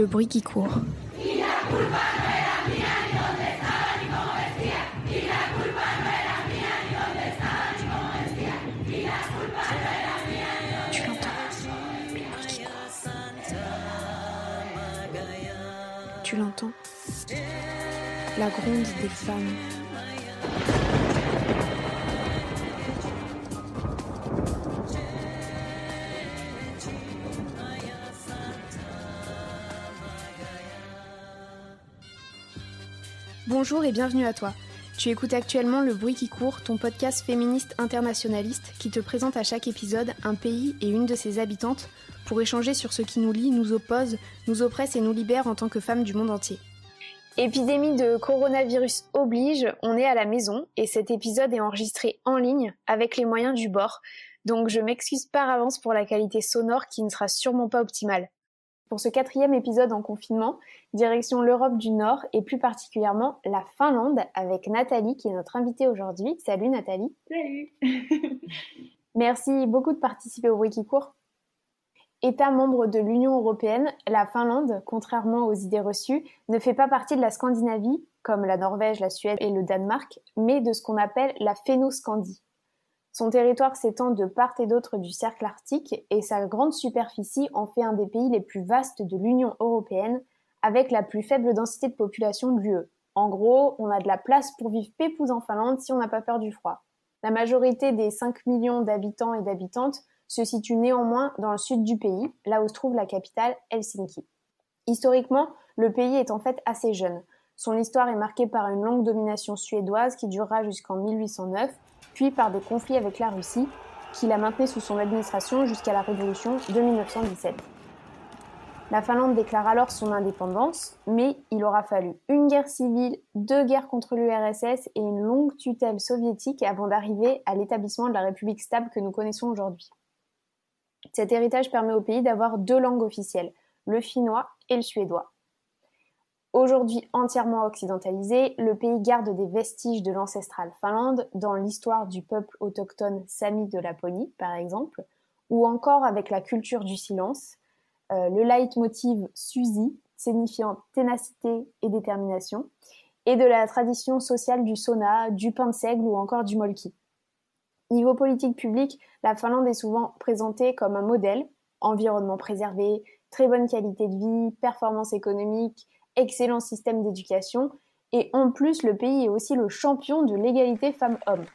Le bruit qui court. Tu l'entends. Tu l'entends La gronde des femmes. Bonjour et bienvenue à toi. Tu écoutes actuellement Le Bruit qui court, ton podcast féministe internationaliste qui te présente à chaque épisode un pays et une de ses habitantes pour échanger sur ce qui nous lie, nous oppose, nous oppresse et nous libère en tant que femmes du monde entier. Épidémie de coronavirus oblige, on est à la maison et cet épisode est enregistré en ligne avec les moyens du bord, donc je m'excuse par avance pour la qualité sonore qui ne sera sûrement pas optimale. Pour ce quatrième épisode en confinement, direction l'Europe du Nord et plus particulièrement la Finlande avec Nathalie qui est notre invitée aujourd'hui. Salut Nathalie. Salut. Merci beaucoup de participer au bruit qui court. État membre de l'Union européenne, la Finlande, contrairement aux idées reçues, ne fait pas partie de la Scandinavie, comme la Norvège, la Suède et le Danemark, mais de ce qu'on appelle la Phénoscandie. Son territoire s'étend de part et d'autre du cercle arctique et sa grande superficie en fait un des pays les plus vastes de l'Union européenne, avec la plus faible densité de population de l'UE. En gros, on a de la place pour vivre pépouze en Finlande si on n'a pas peur du froid. La majorité des 5 millions d'habitants et d'habitantes se situe néanmoins dans le sud du pays, là où se trouve la capitale Helsinki. Historiquement, le pays est en fait assez jeune. Son histoire est marquée par une longue domination suédoise qui durera jusqu'en 1809 par des conflits avec la Russie, qui la maintenait sous son administration jusqu'à la Révolution de 1917. La Finlande déclare alors son indépendance, mais il aura fallu une guerre civile, deux guerres contre l'URSS et une longue tutelle soviétique avant d'arriver à l'établissement de la République stable que nous connaissons aujourd'hui. Cet héritage permet au pays d'avoir deux langues officielles, le finnois et le suédois. Aujourd'hui entièrement occidentalisé, le pays garde des vestiges de l'ancestrale Finlande dans l'histoire du peuple autochtone Sami de Laponie, par exemple, ou encore avec la culture du silence, euh, le leitmotiv Susi, signifiant ténacité et détermination, et de la tradition sociale du sauna, du pain de seigle ou encore du molki. Niveau politique publique, la Finlande est souvent présentée comme un modèle, environnement préservé, très bonne qualité de vie, performance économique, excellent système d'éducation, et en plus le pays est aussi le champion de l'égalité femmes-hommes.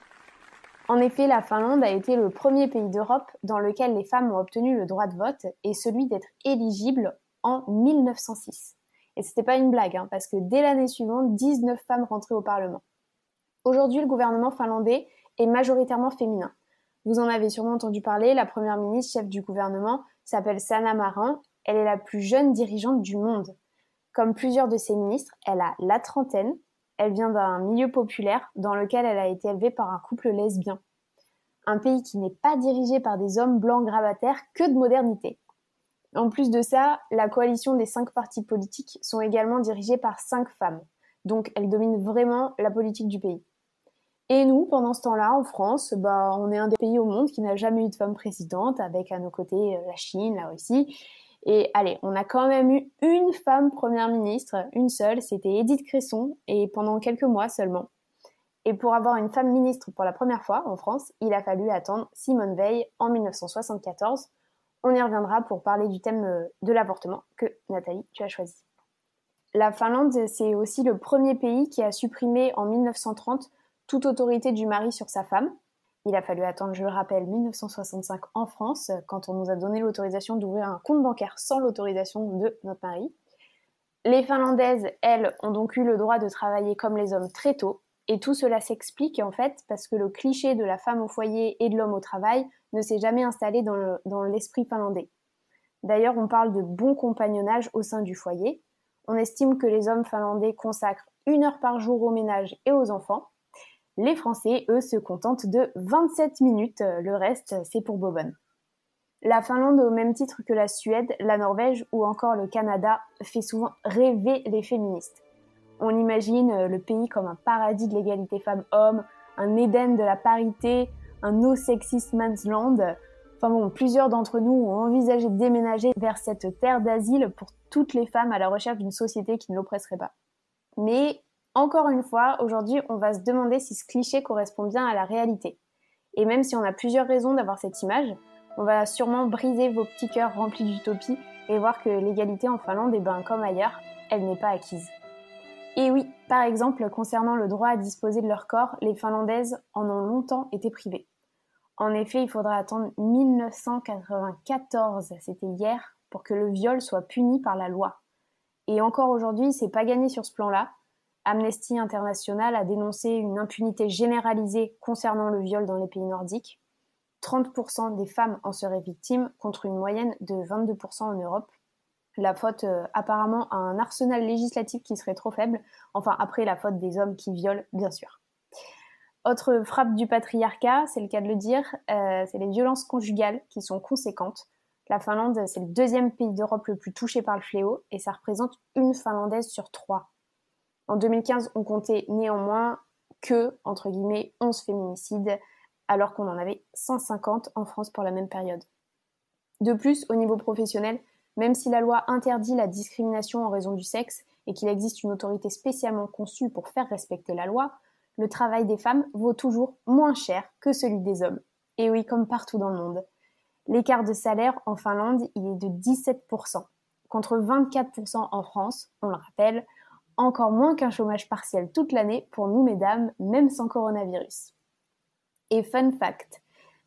En effet, la Finlande a été le premier pays d'Europe dans lequel les femmes ont obtenu le droit de vote et celui d'être éligibles en 1906. Et c'était pas une blague, hein, parce que dès l'année suivante, 19 femmes rentraient au Parlement. Aujourd'hui, le gouvernement finlandais est majoritairement féminin. Vous en avez sûrement entendu parler, la première ministre chef du gouvernement s'appelle Sanna Marin, elle est la plus jeune dirigeante du monde. Comme plusieurs de ses ministres, elle a la trentaine. Elle vient d'un milieu populaire dans lequel elle a été élevée par un couple lesbien. Un pays qui n'est pas dirigé par des hommes blancs gravataires que de modernité. En plus de ça, la coalition des cinq partis politiques sont également dirigées par cinq femmes. Donc elles dominent vraiment la politique du pays. Et nous, pendant ce temps-là, en France, bah, on est un des pays au monde qui n'a jamais eu de femme présidente, avec à nos côtés euh, la Chine, la Russie, et allez, on a quand même eu une femme première ministre, une seule, c'était Edith Cresson, et pendant quelques mois seulement. Et pour avoir une femme ministre pour la première fois en France, il a fallu attendre Simone Veil en 1974. On y reviendra pour parler du thème euh, de l'avortement que Nathalie, tu as choisi. La Finlande, c'est aussi le premier pays qui a supprimé en 1930 toute autorité du mari sur sa femme. Il a fallu attendre, je le rappelle, 1965 en France, quand on nous a donné l'autorisation d'ouvrir un compte bancaire sans l'autorisation de notre mari. Les Finlandaises, elles, ont donc eu le droit de travailler comme les hommes très tôt, et tout cela s'explique en fait parce que le cliché de la femme au foyer et de l'homme au travail ne s'est jamais installé dans l'esprit finlandais. D'ailleurs, on parle de bon compagnonnage au sein du foyer. On estime que les hommes finlandais consacrent une heure par jour au ménage et aux enfants, les Français, eux, se contentent de 27 minutes. Le reste, c'est pour Bobonne. La Finlande, au même titre que la Suède, la Norvège ou encore le Canada, fait souvent rêver les féministes. On imagine le pays comme un paradis de l'égalité femmes-hommes, un Éden de la parité, un no sexist man's land. Enfin bon, plusieurs d'entre nous ont envisagé de déménager vers cette terre d'asile pour toutes les femmes à la recherche d'une société qui ne l'oppresserait pas. Mais encore une fois, aujourd'hui, on va se demander si ce cliché correspond bien à la réalité. Et même si on a plusieurs raisons d'avoir cette image, on va sûrement briser vos petits cœurs remplis d'utopie et voir que l'égalité en Finlande, eh ben, comme ailleurs, elle n'est pas acquise. Et oui, par exemple, concernant le droit à disposer de leur corps, les Finlandaises en ont longtemps été privées. En effet, il faudra attendre 1994, c'était hier, pour que le viol soit puni par la loi. Et encore aujourd'hui, c'est pas gagné sur ce plan-là. Amnesty International a dénoncé une impunité généralisée concernant le viol dans les pays nordiques. 30% des femmes en seraient victimes contre une moyenne de 22% en Europe. La faute euh, apparemment à un arsenal législatif qui serait trop faible, enfin après la faute des hommes qui violent, bien sûr. Autre frappe du patriarcat, c'est le cas de le dire, euh, c'est les violences conjugales qui sont conséquentes. La Finlande, c'est le deuxième pays d'Europe le plus touché par le fléau et ça représente une Finlandaise sur trois. En 2015, on comptait néanmoins que, entre guillemets, 11 féminicides, alors qu'on en avait 150 en France pour la même période. De plus, au niveau professionnel, même si la loi interdit la discrimination en raison du sexe et qu'il existe une autorité spécialement conçue pour faire respecter la loi, le travail des femmes vaut toujours moins cher que celui des hommes. Et oui, comme partout dans le monde. L'écart de salaire en Finlande, il est de 17%, contre 24% en France, on le rappelle, encore moins qu'un chômage partiel toute l'année pour nous mesdames, même sans coronavirus. Et fun fact,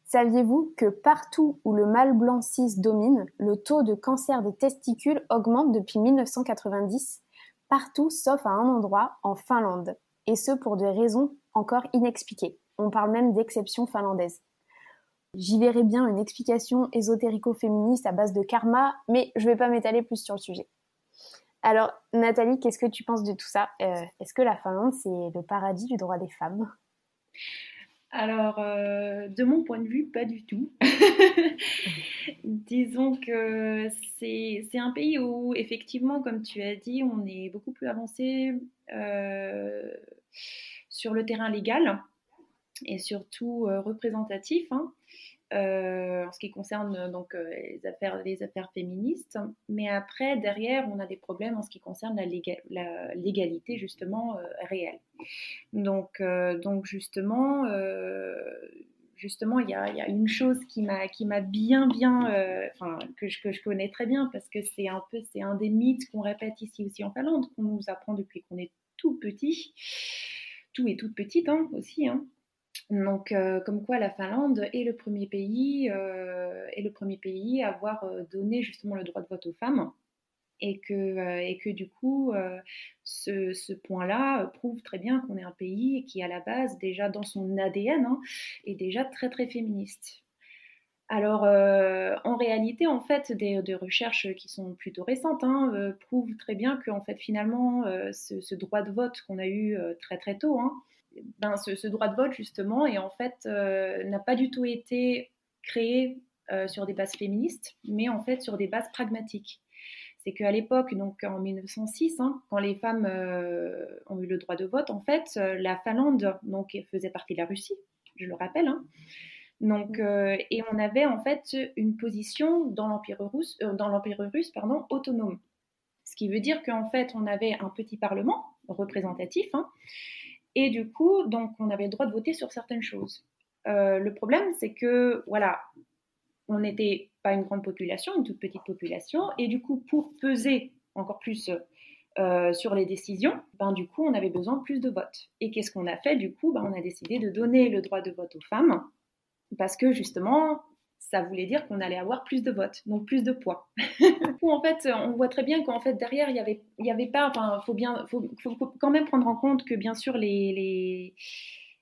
saviez-vous que partout où le mâle blanc cis domine, le taux de cancer des testicules augmente depuis 1990 Partout sauf à un endroit, en Finlande? Et ce pour des raisons encore inexpliquées. On parle même d'exception finlandaise. J'y verrai bien une explication ésotérico-féministe à base de karma, mais je ne vais pas m'étaler plus sur le sujet. Alors, Nathalie, qu'est-ce que tu penses de tout ça? Euh, Est-ce que la Finlande, c'est le paradis du droit des femmes? Alors, euh, de mon point de vue, pas du tout. Disons que c'est un pays où, effectivement, comme tu as dit, on est beaucoup plus avancé euh, sur le terrain légal et surtout euh, représentatif. Hein. Euh, en ce qui concerne euh, donc euh, les affaires, féministes. Mais après, derrière, on a des problèmes en ce qui concerne la, légalité justement réelle. Donc, donc justement, justement, il y, a, une chose qui m'a qui m'a bien bien, que je, que je connais très bien parce que c'est un peu c'est un des mythes qu'on répète ici aussi en Finlande, qu'on nous apprend depuis qu'on est tout petit, tout et toute petite hein, aussi. Hein. Donc, euh, comme quoi la Finlande est le premier pays, euh, le premier pays à avoir euh, donné justement le droit de vote aux femmes, et que, du coup, ce, point-là prouve très bien qu'on est un pays qui, à la base, déjà dans son ADN, hein, est déjà très très féministe. Alors, en réalité, en fait, des, recherches qui sont plutôt récentes hein, prouvent très bien que, en fait, finalement, ce, ce, droit de vote qu'on a eu très très tôt, hein, ben, ce, droit de vote, justement, et en fait, euh, n'a pas du tout été créé euh, sur des bases féministes, mais en fait sur des bases pragmatiques. C'est qu'à l'époque, donc en 1906, hein, quand les femmes euh, ont eu le droit de vote, en fait, la Finlande donc, faisait partie de la Russie, je le rappelle. Hein. Donc, et on avait en fait une position dans l'Empire russe, dans l'Empire russe pardon, autonome. Ce qui veut dire qu'en fait, on avait un petit parlement représentatif, hein, et du coup, donc, on avait le droit de voter sur certaines choses. Euh, le problème, c'est que, voilà, on n'était pas une grande population, une toute petite population, et du coup, pour peser encore plus euh, sur les décisions, ben, du coup, on avait besoin de plus de votes. Et qu'est-ce qu'on a fait? Du coup, ben, on a décidé de donner le droit de vote aux femmes, parce que justement, ça voulait dire qu'on allait avoir plus de votes, donc plus de poids. en fait, on voit très bien qu'en fait derrière il y avait, y avait pas, enfin, faut faut, quand même prendre en compte que bien sûr les les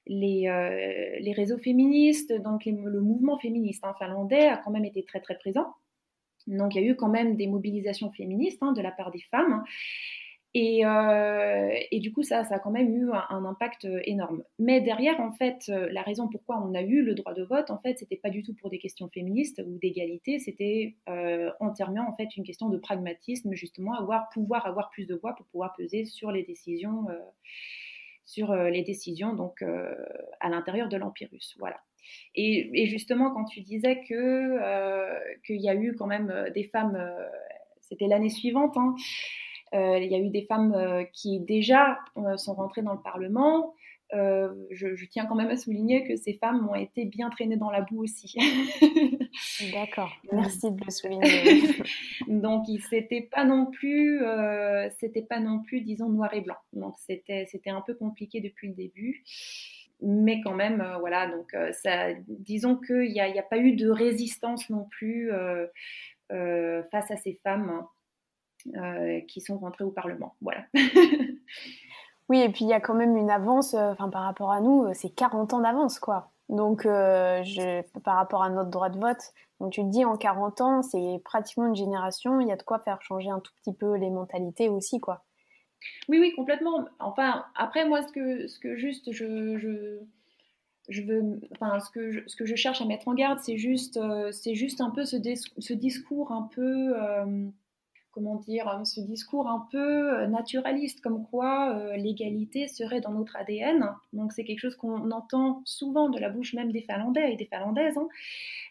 les, euh, les réseaux féministes, donc le mouvement féministe hein, finlandais a quand même été très très présent. Donc il y a eu quand même des mobilisations féministes hein, de la part des femmes. Euh, et, du coup, ça, ça a quand même eu un, impact euh, énorme. Mais derrière, en fait, euh, la raison pourquoi on a eu le droit de vote, en fait, c'était pas du tout pour des questions féministes ou d'égalité, c'était entièrement en fait une question de pragmatisme, justement, avoir pouvoir avoir plus de voix pour pouvoir peser sur les décisions, sur les décisions donc à l'intérieur de l'empire russe. Voilà. Et, justement, quand tu disais que qu'il y a eu quand même des femmes, c'était l'année suivante, hein, il y a eu des femmes qui déjà sont rentrées dans le Parlement. je, tiens quand même à souligner que ces femmes ont été bien traînées dans la boue aussi. D'accord, merci de le souligner. Donc, c'était pas non plus, c'était pas non plus, disons, noir et blanc. Donc, c'était, c'était un peu compliqué depuis le début mais quand même, euh, voilà, donc euh, ça, disons qu'il n'y a, a, pas eu de résistance non plus euh, face à ces femmes qui sont rentrées au Parlement. Voilà. oui, et puis il y a quand même une avance, enfin par rapport à nous, c'est 40 ans d'avance, quoi. Donc, je, par rapport à notre droit de vote, donc tu te dis en 40 ans, c'est pratiquement une génération, il y a de quoi faire changer un tout petit peu les mentalités aussi, quoi. Oui, oui, complètement. Enfin, après, moi, ce que, ce que juste je, je, je veux, enfin, ce que je, ce que je cherche à mettre en garde, c'est juste, euh, c'est juste un peu ce, ce discours un peu, euh, comment dire, hein, ce discours un peu naturaliste, comme quoi euh, l'égalité serait dans notre ADN. Donc, c'est quelque chose qu'on entend souvent de la bouche même des Finlandais et des Finlandaises,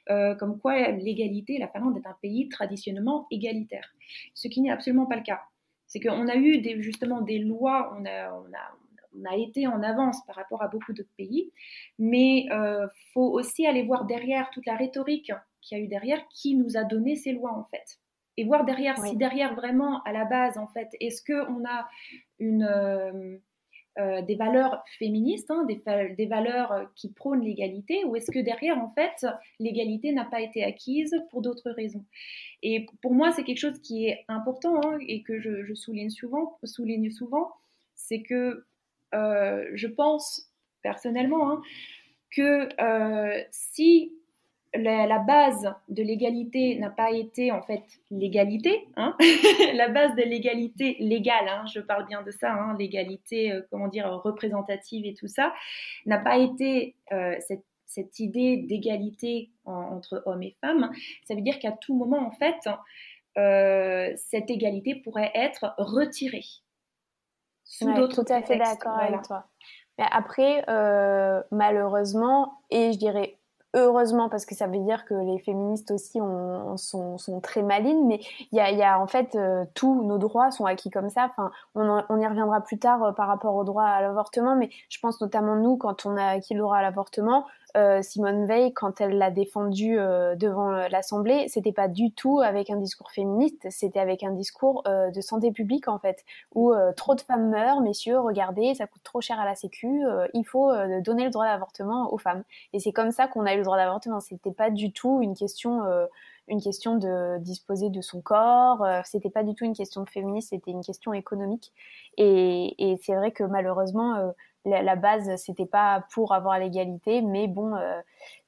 hein, comme quoi l'égalité, la Finlande est un pays traditionnellement égalitaire, ce qui n'est absolument pas le cas. C'est qu'on a eu justement des lois, on a, on, a, on a, été en avance par rapport à beaucoup d'autres pays, mais il euh, faut aussi aller voir derrière toute la rhétorique qu'il y a eu derrière, qui nous a donné ces lois en fait. Et voir derrière, si derrière vraiment à la base en fait, est-ce qu'on a une... Euh, euh, des valeurs féministes, hein, des, des, valeurs qui prônent l'égalité, ou est-ce que derrière, en fait, l'égalité n'a pas été acquise pour d'autres raisons? Et pour moi, c'est quelque chose qui est important hein, et que je, souligne souvent, souligne souvent, c'est que euh, je pense personnellement hein, que si la, base de l'égalité n'a pas été en fait l'égalité, hein la base de l'égalité légale, hein, je parle bien de ça, hein, l'égalité, euh, comment dire, représentative et tout ça, n'a pas été euh, cette, idée d'égalité entre hommes et femmes. Ça veut dire qu'à tout moment, en fait, euh, cette égalité pourrait être retirée. Sous d'autres tout à fait d'accord avec toi. Mais après, malheureusement, et je dirais heureusement parce que ça veut dire que les féministes aussi sont, très malines, mais il y a, en fait euh, tous nos droits sont acquis comme ça. Enfin, on, y reviendra plus tard euh, par rapport au droit à l'avortement, mais je pense notamment nous quand on a acquis le droit à l'avortement, euh, Simone Veil, quand elle l'a défendu euh, devant euh, l'Assemblée, c'était pas du tout avec un discours féministe, c'était avec un discours de santé publique en fait, où trop de femmes meurent, messieurs, regardez, ça coûte trop cher à la Sécu, il faut donner le droit d'avortement aux femmes. Et c'est comme ça qu'on a eu le droit d'avortement. C'était pas du tout une question une question de disposer de son corps. c'était pas du tout une question féministe, c'était une question économique. Et, et c'est vrai que malheureusement, la, base, c'était pas pour avoir l'égalité, mais bon, euh,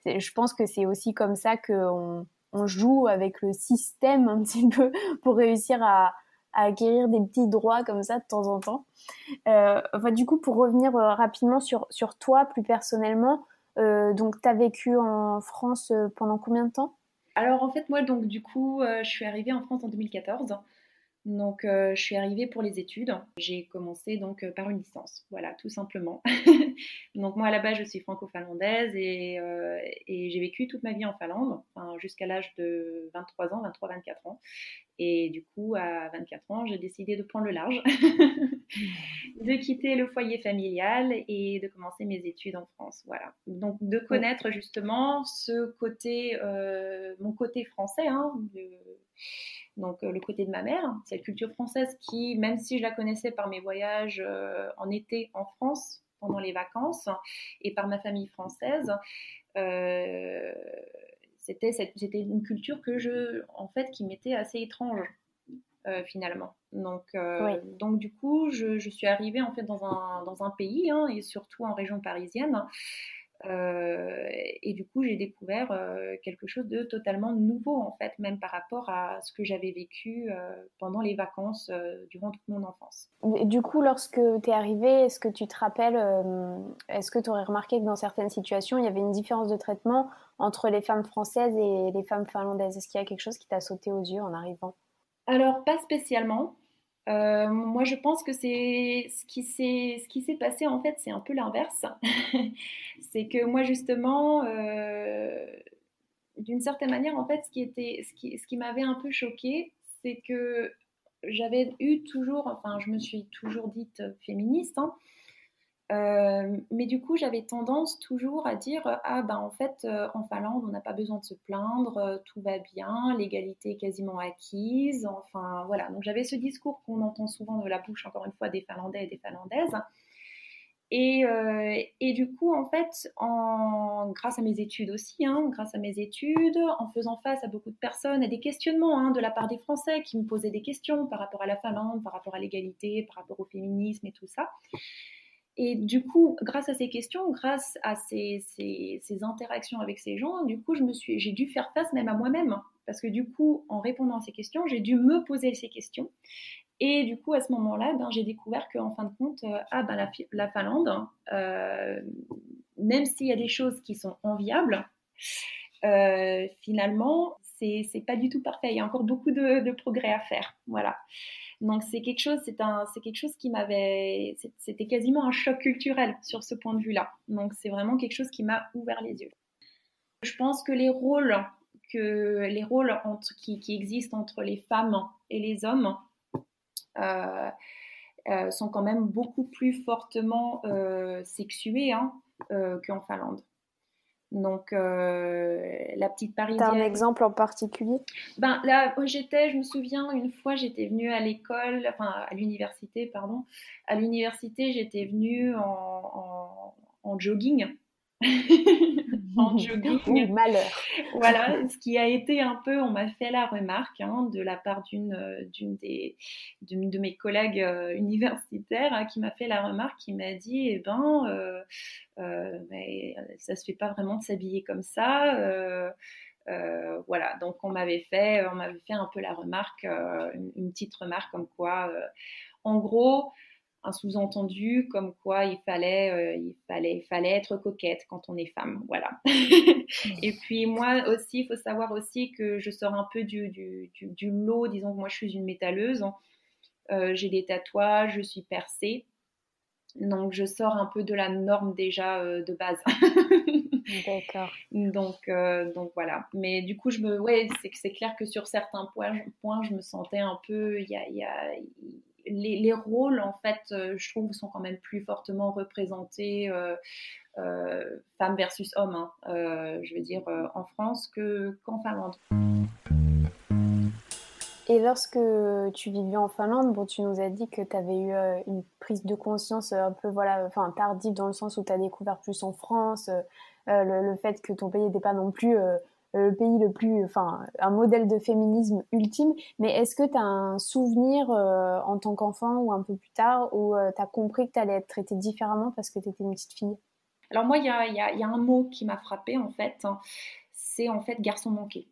je pense que c'est aussi comme ça qu'on on joue avec le système un petit peu pour réussir à, acquérir des petits droits comme ça de temps en temps. Euh, enfin, du coup, pour revenir euh, rapidement sur, toi plus personnellement, donc tu as vécu en France pendant combien de temps? Alors en fait, moi, donc du coup, je suis arrivée en France en 2014. Donc, euh, je suis arrivée pour les études. J'ai commencé donc euh, par une licence, voilà, tout simplement. donc moi, à la base, je suis franco-finlandaise euh, et, j'ai vécu toute ma vie en Finlande, jusqu'à l'âge de 23 ans, 23-24 ans. Et du coup, à 24 ans, j'ai décidé de prendre le large, de quitter le foyer familial et de commencer mes études en France. Voilà. Donc, de connaître justement ce côté, mon côté français, hein, donc euh, le côté de ma mère, cette culture française qui, même si je la connaissais par mes voyages euh, en été en France pendant les vacances et par ma famille française, euh, c'était une culture que je, en fait, qui m'était assez étrange. finalement. Donc, donc du coup, je, suis arrivée en fait dans un, dans un pays hein, et surtout en région parisienne euh, et du coup, j'ai découvert euh, quelque chose de totalement nouveau, en fait, même par rapport à ce que j'avais vécu euh, pendant les vacances durant toute mon enfance. du coup, lorsque tu es arrivée, est-ce que tu te rappelles, est-ce que tu aurais remarqué que dans certaines situations, il y avait une différence de traitement entre les femmes françaises et les femmes finlandaises? Est-ce qu'il y a quelque chose qui t'a sauté aux yeux en arrivant? Alors, pas spécialement. Euh, moi, je pense que c'est ce qui s'est passé en fait, c'est un peu l'inverse. c'est que moi justement, euh, d'une certaine manière, en fait, ce qui était ce qui m'avait un peu choqué, c'est que j'avais eu toujours, enfin, je me suis toujours dite féministe. Hein, euh, mais du coup, j'avais tendance toujours à dire ah ben en fait euh, en Finlande on n'a pas besoin de se plaindre, euh, tout va bien, l'égalité est quasiment acquise. Enfin voilà, donc j'avais ce discours qu'on entend souvent de la bouche encore une fois des Finlandais et des Finlandaises. Et, et du coup, en fait, en, grâce à mes études aussi, hein, grâce à mes études, en faisant face à beaucoup de personnes et des questionnements hein, de la part des Français qui me posaient des questions par rapport à la Finlande, par rapport à l'égalité, par rapport au féminisme et tout ça, et du coup, grâce à ces questions, grâce à ces, ces, interactions avec ces gens, du coup, j'ai dû faire face même à moi-même. Parce que du coup, en répondant à ces questions, j'ai dû me poser ces questions. Et du coup, à ce moment-là, ben, j'ai découvert qu'en fin de compte, euh, ah, ben, la, la Finlande, euh, même s'il y a des choses qui sont enviables, euh, finalement, c'est pas du tout parfait. Il y a encore beaucoup de, progrès à faire. Voilà. Donc c'est quelque chose, c'est un, c'est quelque chose qui m'avait, c'était quasiment un choc culturel sur ce point de vue-là. Donc c'est vraiment quelque chose qui m'a ouvert les yeux. Je pense que les rôles que les rôles entre, qui, qui, existent entre les femmes et les hommes euh, euh, sont quand même beaucoup plus fortement euh, sexués hein, qu'en Finlande. Donc, euh, la petite parisienne. T'as un exemple en particulier? Ben là, j'étais, je me souviens, une fois, j'étais venue à l'école, enfin à l'université, pardon. À l'université, j'étais venue en, en jogging. en jogging. malheur. Voilà, ce qui a été un peu, on m'a fait la remarque hein, de la part d'une euh, d'une des de mes collègues euh, universitaires hein, qui m'a fait la remarque, qui m'a dit, eh ben, euh, euh, mais ça se fait pas vraiment de s'habiller comme ça. voilà, donc on m'avait fait, on m'avait fait un peu la remarque, une, une, petite remarque comme quoi, en gros un sous-entendu comme quoi il fallait, euh, il fallait, il fallait être coquette quand on est femme, voilà. et puis moi aussi, il faut savoir aussi que je sors un peu du, du, du, lot, disons que moi je suis une métalleuse, euh, j'ai des tatouages, je suis percée, donc je sors un peu de la norme déjà euh, de base. D'accord. Donc, donc voilà. Mais du coup, je me, ouais, c'est c'est clair que sur certains points, points, je me sentais un peu, il y a, y a les, rôles, en fait, euh, je trouve, sont quand même plus fortement représentés, euh, euh, femmes versus hommes, hein, je veux dire, en France qu'en Finlande. Et lorsque tu vivais en Finlande, bon, tu nous as dit que tu avais eu une prise de conscience un peu voilà, tardive dans le sens où tu as découvert plus en France, le, fait que ton pays n'était pas non plus le pays le plus, enfin, un modèle de féminisme ultime. Mais est-ce que tu as un souvenir euh, en tant qu'enfant ou un peu plus tard où euh, tu as compris que tu allais être traitée différemment parce que tu étais une petite fille? Alors moi, il y a, y, a, un mot qui m'a frappée en fait, c'est en fait garçon manqué.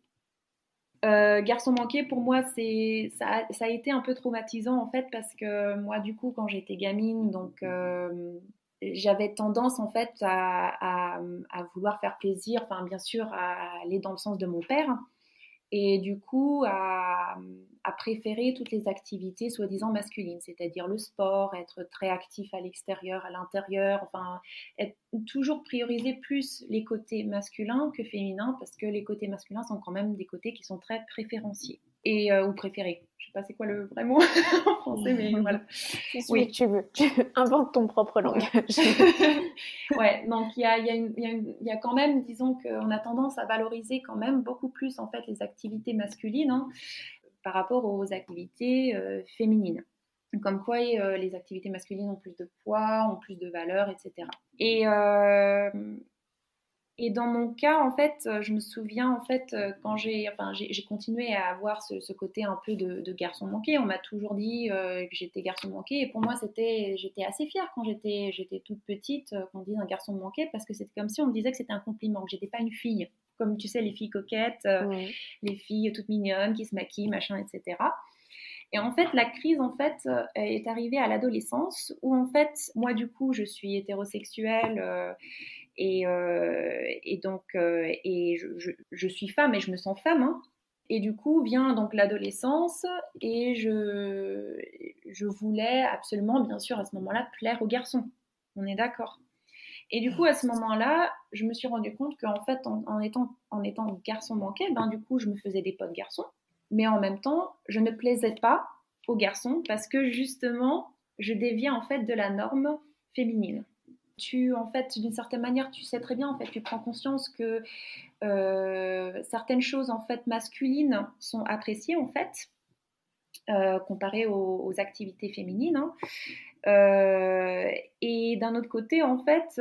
Euh, garçon manqué, pour moi, c'est ça, ça, a été un peu traumatisant en fait parce que moi, du coup, quand j'étais gamine, donc j'avais tendance en fait à, vouloir faire plaisir, bien sûr à aller dans le sens de mon père. Et du coup à, préférer toutes les activités soi-disant masculines, c'est-à-dire le sport, être très actif à l'extérieur, à l'intérieur, enfin toujours prioriser plus les côtés masculins que féminins parce que les côtés masculins sont quand même des côtés qui sont très préférenciés et euh, ou préférés. Je sais pas c'est quoi le vrai mot en français, mais voilà. Oui, tu veux. Tu inventes ton propre langage. ouais, donc il y a, y, a y a, quand même, disons qu'on a tendance à valoriser quand même beaucoup plus en fait les activités masculines hein, par rapport aux activités euh, féminines. Comme quoi euh, les activités masculines ont plus de poids, ont plus de valeur, etc. Et et dans mon cas, en fait, euh, je me souviens, en fait, euh, quand j'ai enfin, j'ai continué à avoir ce, ce, côté un peu de, de garçon manqué, on m'a toujours dit euh, que j'étais garçon manqué. Et pour moi, c'était, j'étais assez fière quand j'étais, j'étais toute petite, qu'on dise un garçon manqué, parce que c'était comme si on me disait que c'était un compliment, que j'étais pas une fille. Comme tu sais, les filles coquettes, les filles toutes mignonnes qui se maquillent, machin, etc. Et en fait, la crise, en fait, est arrivée à l'adolescence, où en fait, moi, du coup, je suis hétérosexuelle et, euh, et donc, euh, et je, suis femme et je me sens femme. Hein. Et du coup vient donc l'adolescence et je, je voulais absolument, bien sûr, à ce moment-là, plaire aux garçons. On est d'accord. Et du coup, à ce moment-là, je me suis rendu compte qu'en fait, en, étant, en étant garçon manqué, ben, du coup, je me faisais des potes garçons. Mais en même temps, je ne plaisais pas aux garçons parce que justement, je déviais en fait de la norme féminine. Tu, en fait, d'une certaine manière, tu sais très bien, en fait, tu prends conscience que euh, certaines choses, en fait, masculines sont appréciées, en fait, euh, comparées aux, activités féminines. Hein. Euh, et d'un autre côté, en fait,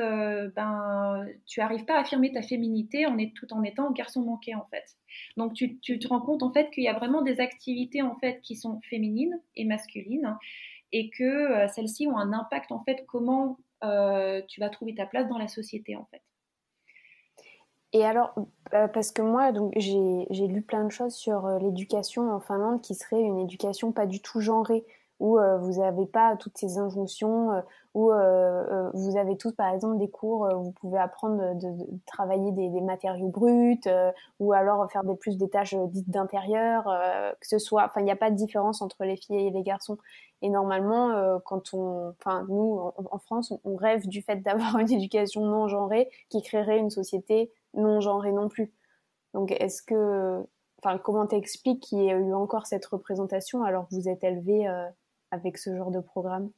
ben, tu n'arrives pas à affirmer ta féminité en est, tout en étant garçon manqué, en fait. Donc, tu, tu te rends compte, en fait, qu'il y a vraiment des activités, en fait, qui sont féminines et masculines et que celles-ci ont un impact, en fait, comment euh, tu vas trouver ta place dans la société en fait. Et alors, euh, parce que moi, donc j'ai lu plein de choses sur euh, l'éducation en Finlande qui serait une éducation pas du tout genrée où euh, vous n'avez pas toutes ces injonctions, euh, où euh, vous avez tous, par exemple, des cours où vous pouvez apprendre de, de, travailler des, des, matériaux bruts, ou alors faire des, plus des tâches dites d'intérieur, que ce soit, enfin, il n'y a pas de différence entre les filles et les garçons. Et normalement, quand on, enfin, nous, en, France, on, rêve du fait d'avoir une éducation non genrée qui créerait une société non genrée non plus. Donc, est-ce que, enfin, comment t'expliques qu'il y ait eu encore cette représentation alors que vous êtes élevé avec ce genre de programme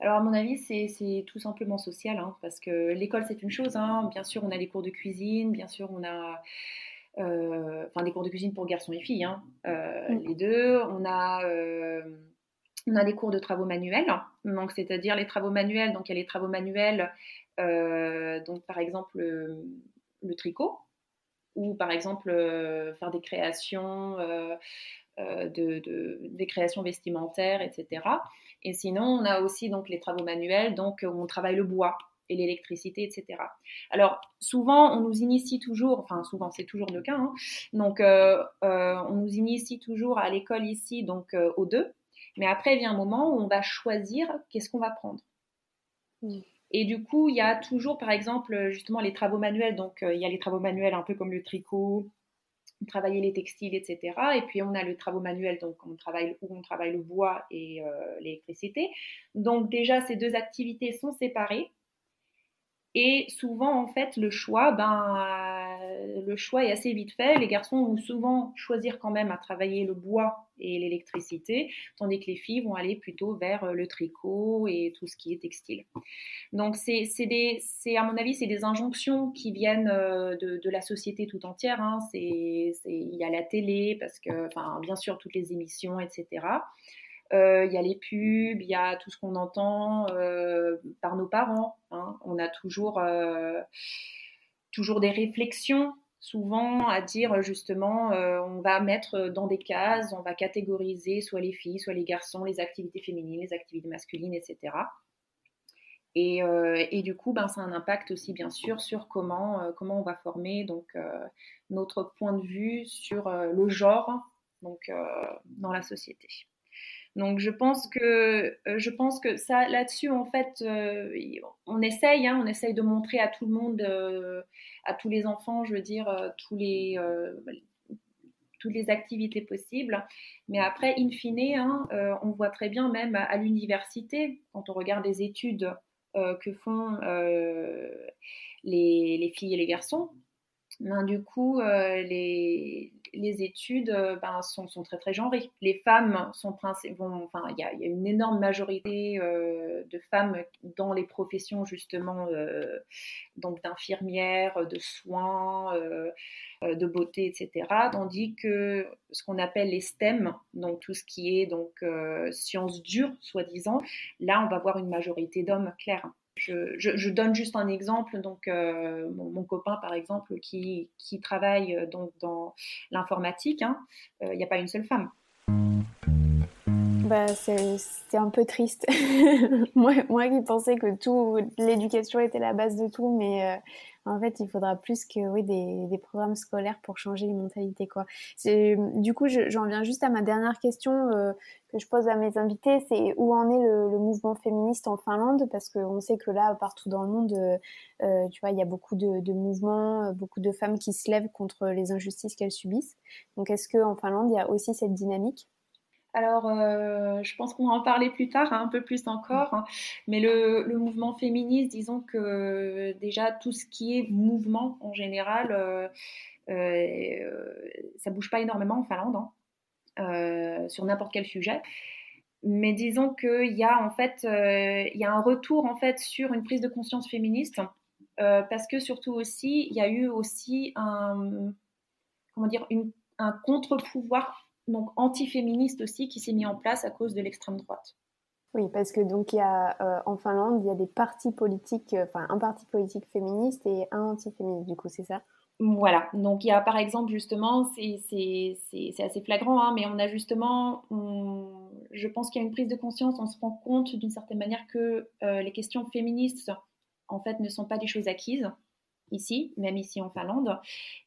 alors, à mon avis, c'est tout simplement social, hein, parce que l'école, c'est une chose. Hein. Bien sûr, on a les cours de cuisine, bien sûr, on a euh, enfin des cours de cuisine pour garçons et filles, hein, euh, mm. les deux. On a, euh, on a des cours de travaux manuels, donc c'est-à-dire les travaux manuels. Donc, il y a les travaux manuels, donc par exemple le, tricot, ou par exemple faire des créations euh, de, des créations vestimentaires, etc. Et sinon, on a aussi donc les travaux manuels, donc où on travaille le bois et l'électricité, etc. Alors souvent, on nous initie toujours, enfin souvent c'est toujours le cas, hein. donc euh, euh, on nous initie toujours à l'école ici, donc aux deux, mais après vient un moment où on va choisir qu'est-ce qu'on va prendre. Et du coup, il y a toujours, par exemple, justement les travaux manuels. Donc, il y a les travaux manuels un peu comme le tricot, travailler les textiles, etc. Et puis on a le travail manuel, donc on travaille, où on travaille le bois et euh, l'électricité. Donc déjà, ces deux activités sont séparées. Et souvent, en fait, le choix, ben, le choix est assez vite fait. Les garçons vont souvent choisir quand même à travailler le bois et l'électricité, tandis que les filles vont aller plutôt vers euh, le tricot et tout ce qui est textile. Donc, c'est, à mon avis, c'est des injonctions qui viennent euh, de, la société tout entière. Hein. il y a la télé, parce que, bien sûr, toutes les émissions, etc. Euh, il y a les pubs, il y a tout ce qu'on entend par nos parents. Hein. On a toujours, toujours des réflexions souvent à dire justement euh, on va mettre dans des cases, on va catégoriser soit les filles, soit les garçons, les activités féminines, les activités masculines, etc. Et, euh, et du coup, ben, ça a un impact aussi bien sûr sur comment, euh, comment on va former donc, notre point de vue sur le genre donc, dans la société. Donc je pense que euh, je pense que ça là-dessus en fait euh, on essaye hein, on essaye de montrer à tout le monde euh, à tous les enfants je veux dire tous les toutes les activités possibles. Mais après, in fine, hein, on voit très bien même à, l'université, quand on regarde les études que font les, les, filles et les garçons, ben, du coup, les, les études euh, ben, sont, très très genrées. Les femmes sont vont, enfin, il y, a une énorme majorité euh, de femmes dans les professions justement euh, donc d'infirmières, de soins, de beauté, etc. Tandis que ce qu'on appelle les STEM, donc tout ce qui est donc sciences dures, soi-disant, là on va voir une majorité d'hommes clairs. Je, donne juste un exemple. Donc, euh, mon, copain, par exemple, qui, travaille euh, donc dans l'informatique, hein, euh, il n'y a pas une seule femme. Bah, c'est un peu triste. moi, moi qui pensais que tout l'éducation était la base de tout, mais euh, en fait, il faudra plus que oui, des, des, programmes scolaires pour changer les mentalités. Quoi. Du coup, j'en viens juste à ma dernière question euh, que je pose à mes invités, c'est où en est le, mouvement féministe en Finlande? Parce qu'on sait que là, partout dans le monde, euh, tu vois, il y a beaucoup de, de, mouvements, beaucoup de femmes qui se lèvent contre les injustices qu'elles subissent. Donc, est-ce qu'en Finlande, il y a aussi cette dynamique? Alors, euh, je pense qu'on va en parler plus tard, hein, un peu plus encore. Hein. Mais le, mouvement féministe, disons que déjà tout ce qui est mouvement en général, euh, euh, ça bouge pas énormément en Finlande hein, sur n'importe quel sujet. Mais disons qu'il y a en fait, il y a un retour en fait sur une prise de conscience féministe, parce que surtout aussi, il y a eu aussi un, comment dire, un contre-pouvoir donc anti-féministe aussi qui s'est mis en place à cause de l'extrême droite. Oui, parce que donc il y a euh, en Finlande, il y a des partis politiques, euh, enfin un parti politique féministe et un anti-féministe, du coup, c'est ça? Voilà, donc il y a par exemple justement, c'est assez flagrant, hein, mais on a justement, je pense qu'il y a une prise de conscience, on se rend compte d'une certaine manière que euh, les questions féministes, en fait, ne sont pas des choses acquises ici, même ici en Finlande,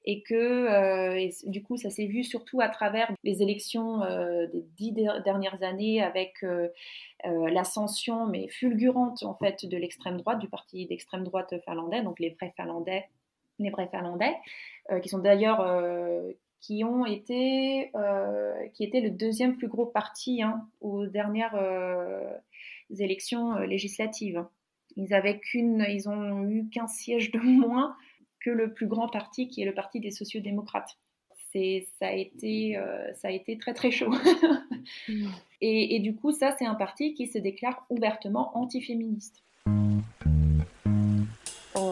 et que euh, du coup ça s'est vu surtout à travers les élections euh, des dix dernières années avec euh, l'ascension mais fulgurante en fait de l'extrême droite, du parti d'extrême droite finlandais, donc les vrais Finlandais, les vrais Finlandais, qui sont d'ailleurs qui ont été qui était le deuxième plus gros parti hein, aux dernières élections législatives. Ils avaient qu'une, ils ont eu qu'un siège de moins que le plus grand parti qui est le parti des sociodémocrates. C'est, ça a été, euh, ça a été très très chaud. Et, du coup, ça, c'est un parti qui se déclare ouvertement antiféministe.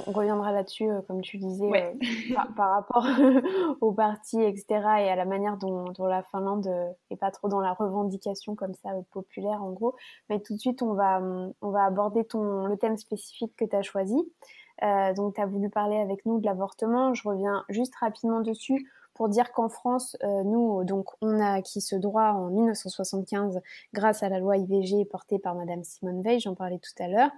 On, reviendra là-dessus, euh, comme tu disais, euh, par, rapport au parti, etc., et à la manière dont, la Finlande est pas trop dans la revendication comme ça populaire, en gros. Mais tout de suite, on va, on va aborder ton, le thème spécifique que tu as choisi. donc, tu as voulu parler avec nous de l'avortement. Je reviens juste rapidement dessus pour dire qu'en France, nous, donc, on a acquis ce droit en 1975 grâce à la loi IVG portée par Madame Simone Veil, j'en parlais tout à l'heure.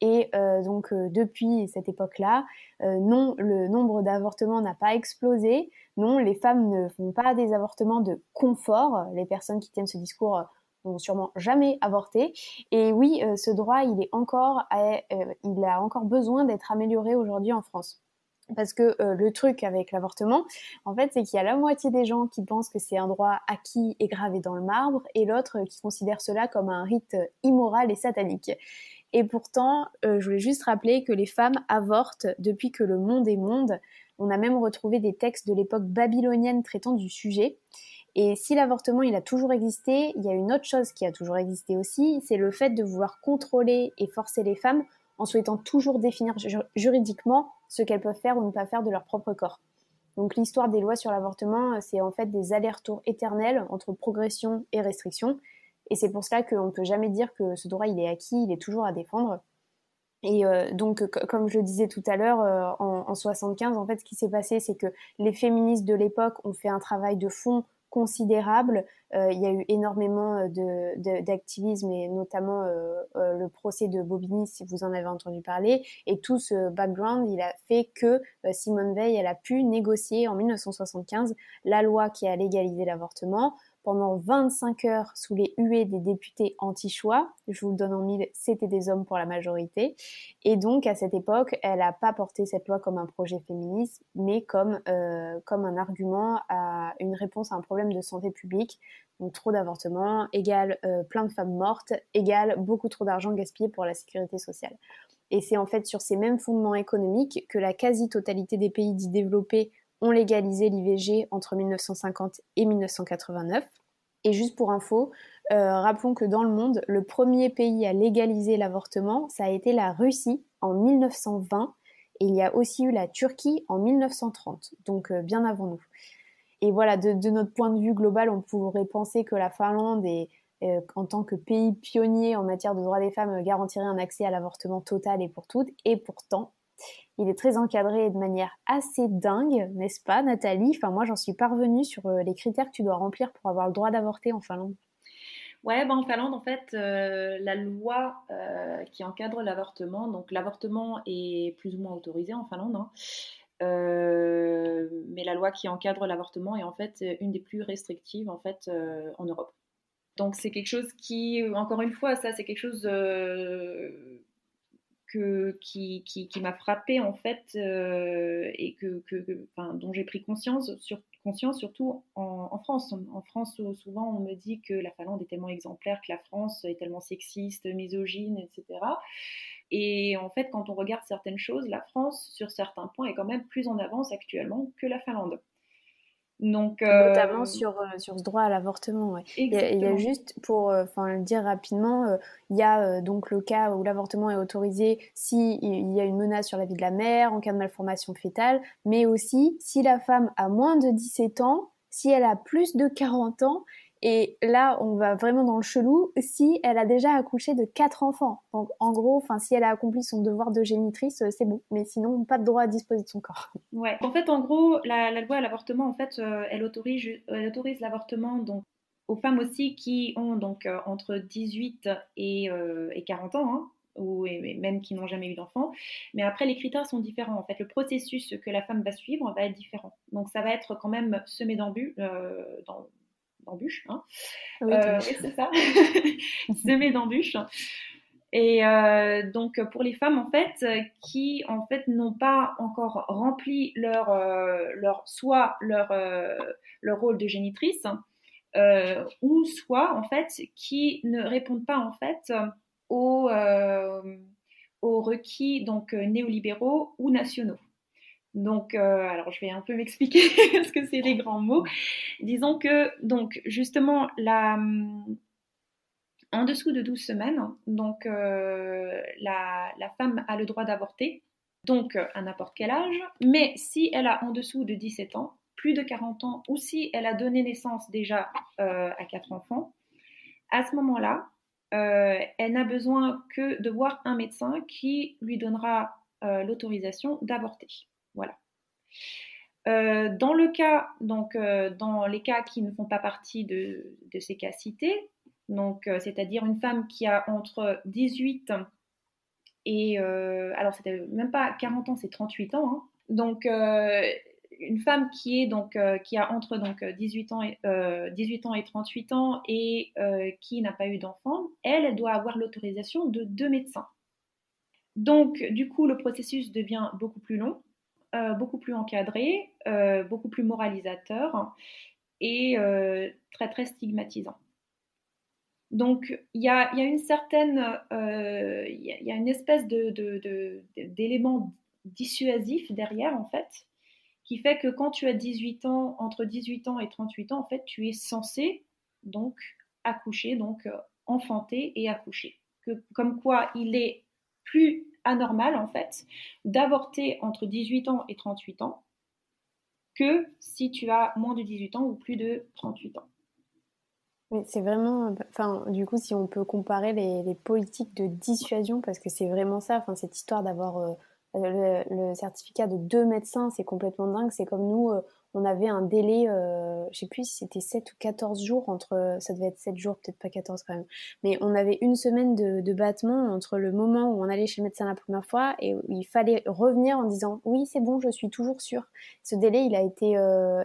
Et euh, donc euh, depuis cette époque-là, euh, non, le nombre d'avortements n'a pas explosé. Non, les femmes ne font pas des avortements de confort. Les personnes qui tiennent ce discours n'ont sûrement jamais avorté. Et oui, ce droit, il est encore, il a encore besoin d'être amélioré aujourd'hui en France. Parce que le truc avec l'avortement, en fait, c'est qu'il y a la moitié des gens qui pensent que c'est un droit acquis et gravé dans le marbre, et l'autre qui considère cela comme un rite immoral et satanique. Et pourtant, euh, je voulais juste rappeler que les femmes avortent depuis que le monde est monde. On a même retrouvé des textes de l'époque babylonienne traitant du sujet. Et si l'avortement, il a toujours existé, il y a une autre chose qui a toujours existé aussi, c'est le fait de vouloir contrôler et forcer les femmes en souhaitant toujours définir juridiquement ce qu'elles peuvent faire ou ne pas faire de leur propre corps. Donc l'histoire des lois sur l'avortement, c'est en fait des allers-retours éternels entre progression et restriction. Et c'est pour cela qu'on ne peut jamais dire que ce droit il est acquis, il est toujours à défendre. Et euh, donc, comme je le disais tout à l'heure, euh, en, en, 75, en fait, ce qui s'est passé, c'est que les féministes de l'époque ont fait un travail de fond considérable. Euh, il y a eu énormément d'activisme et notamment le procès de Bobigny, si vous en avez entendu parler. Et tout ce background, il a fait que Simone Veil, elle a pu négocier en 1975 la loi qui a légalisé l'avortement, pendant 25 heures sous les huées des députés anti-choix. Je vous le donne en mille, c'était des hommes pour la majorité. Et donc, à cette époque, elle n'a pas porté cette loi comme un projet féministe, mais comme, euh, comme un argument à une réponse à un problème de santé publique. Donc, trop d'avortements égale euh, plein de femmes mortes, égale beaucoup trop d'argent gaspillé pour la sécurité sociale. Et c'est en fait sur ces mêmes fondements économiques que la quasi-totalité des pays dits développés ont légalisé l'IVG entre 1950 et 1989. Et juste pour info, euh, rappelons que dans le monde, le premier pays à légaliser l'avortement, ça a été la Russie en 1920 et il y a aussi eu la Turquie en 1930, donc euh, bien avant nous. Et voilà, de, notre point de vue global, on pourrait penser que la Finlande euh, en tant que pays pionnier en matière de droits des femmes, garantirait un accès à l'avortement total et pour toutes. Et pourtant, il est très encadré de manière assez dingue, n'est-ce pas, Nathalie? Enfin, moi, j'en suis parvenue sur euh, les critères que tu dois remplir pour avoir le droit d'avorter en Finlande. Ouais, ben en Finlande, en fait, la loi qui encadre l'avortement, donc l'avortement est plus ou moins autorisé en Finlande, hein, mais la loi qui encadre l'avortement est en fait une des plus restrictives en fait en Europe. Donc c'est quelque chose qui, encore une fois, ça c'est quelque chose qui, m'a frappé en fait et que, dont j'ai pris conscience, sur, conscience surtout en, en, France. En France, souvent on me dit que la Finlande est tellement exemplaire, que la France est tellement sexiste, misogyne, etc. Et en fait, quand on regarde certaines choses, la France, sur certains points, est quand même plus en avance actuellement que la Finlande. Donc, euh... Notamment sur, euh, sur ce droit à l'avortement. Ouais. Il, il, y a juste, pour euh, enfin le dire rapidement, euh, il y a donc le cas où l'avortement est autorisé s'il il y a une menace sur la vie de la mère, en cas de malformation fétale, mais aussi si la femme a moins de 17 ans, si elle a plus de 40 ans et là, on va vraiment dans le chelou si elle a déjà accouché de quatre enfants. Donc, en gros, enfin, si elle a accompli son devoir de génitrice, euh, c'est bon. Mais sinon, pas de droit à disposer de son corps. Ouais. En fait, en gros, la, loi à l'avortement, en fait, euh, elle autorise, l'avortement donc aux femmes aussi qui ont donc euh, entre 18 et, et 40 ans. Hein, ou même qui n'ont jamais eu d'enfant. Mais après, les critères sont différents. En fait, le processus que la femme va suivre va être différent. Donc, ça va être quand même semé d'embûches, d'embûches. Hein. Oui, euh, c'est ça, semé d'embûches. Et euh, donc pour les femmes en fait qui en fait n'ont pas encore rempli leur, euh, leur soit leur, leur rôle de génitrice ou soit en fait qui ne répondent pas en fait aux, aux requis donc néolibéraux ou nationaux. Donc, euh, alors je vais un peu m'expliquer parce que c'est des grands mots. Disons que, donc, justement, la, en dessous de 12 semaines, donc, euh, la, la, femme a le droit d'avorter, donc à n'importe quel âge, mais si elle a en dessous de 17 ans, plus de 40 ans, ou si elle a donné naissance déjà euh, à quatre enfants, à ce moment-là, elle n'a besoin que de voir un médecin qui lui donnera l'autorisation d'avorter. Voilà. Euh, dans le cas, donc euh, dans les cas qui ne font pas partie de, ces cas cités, donc euh, c'est-à-dire une femme qui a entre 18 et alors c'était même pas 40 ans, c'est 38 ans. Hein. Donc une femme qui est donc qui a entre donc 18 ans et 18 ans et 38 ans et qui n'a pas eu d'enfant, elle, elle doit avoir l'autorisation de deux médecins. Donc du coup le processus devient beaucoup plus long euh, beaucoup plus encadré, euh, beaucoup plus moralisateur et euh, très très stigmatisant. Donc il y a, une certaine, il y, a une espèce d'élément de, dissuasif derrière en fait, qui fait que quand tu as 18 ans, entre 18 ans et 38 ans, en fait, tu es censé donc accoucher, donc enfanter et accoucher. Que, comme quoi il est plus anormal, en fait, d'avorter entre 18 ans et 38 ans que si tu as moins de 18 ans ou plus de 38 ans. Oui, c'est vraiment, enfin, du coup, si on peut comparer les, politiques de dissuasion, parce que c'est vraiment ça, enfin, cette histoire d'avoir euh, le, certificat de deux médecins, c'est complètement dingue. C'est comme nous, euh, on avait un délai, euh, je sais plus si c'était 7 ou 14 jours entre, ça devait être 7 jours, peut-être pas 14 quand même, mais on avait une semaine de, battement entre le moment où on allait chez le médecin la première fois et où il fallait revenir en disant oui c'est bon, je suis toujours sûre. Ce délai il a été, euh,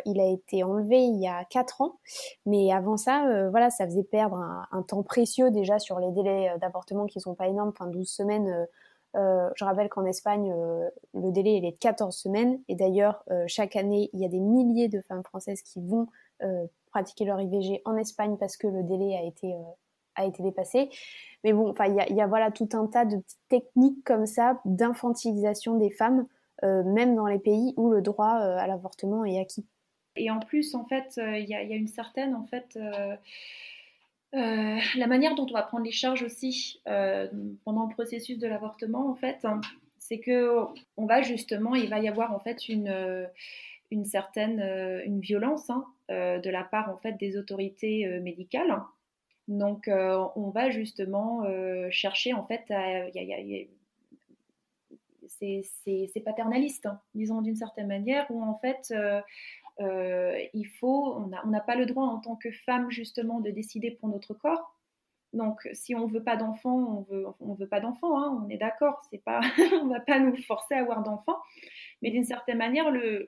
enlevé il y a 4 ans, mais avant ça, euh, voilà, ça faisait perdre un, temps précieux déjà sur les délais d'avortement qui sont pas énormes, enfin 12 semaines euh, je rappelle qu'en Espagne, euh, le délai il est de 14 semaines. Et d'ailleurs, euh, chaque année, il y a des milliers de femmes françaises qui vont pratiquer leur IVG en Espagne parce que le délai a été, dépassé. Mais bon, il y a, voilà tout un tas de petites techniques comme ça d'infantilisation des femmes, même dans les pays où le droit à l'avortement est acquis. Et en plus, en fait, il y, a une certaine, euh, la manière dont on va prendre les charges aussi euh, pendant le processus de l'avortement, en fait, c'est que on va justement, il va y avoir en fait une, euh, une certaine une violence hein, de la part en fait des autorités médicales. Donc, on va justement chercher en fait, c'est paternaliste, hein, disons d'une certaine manière, où en fait il faut, on n'a pas le droit en tant que femme justement de décider pour notre corps. Donc, si on veut pas d'enfants, on veut, veut pas d'enfants. Hein, on est d'accord. C'est pas, on va pas nous forcer à avoir d'enfants. Mais d'une certaine manière, le,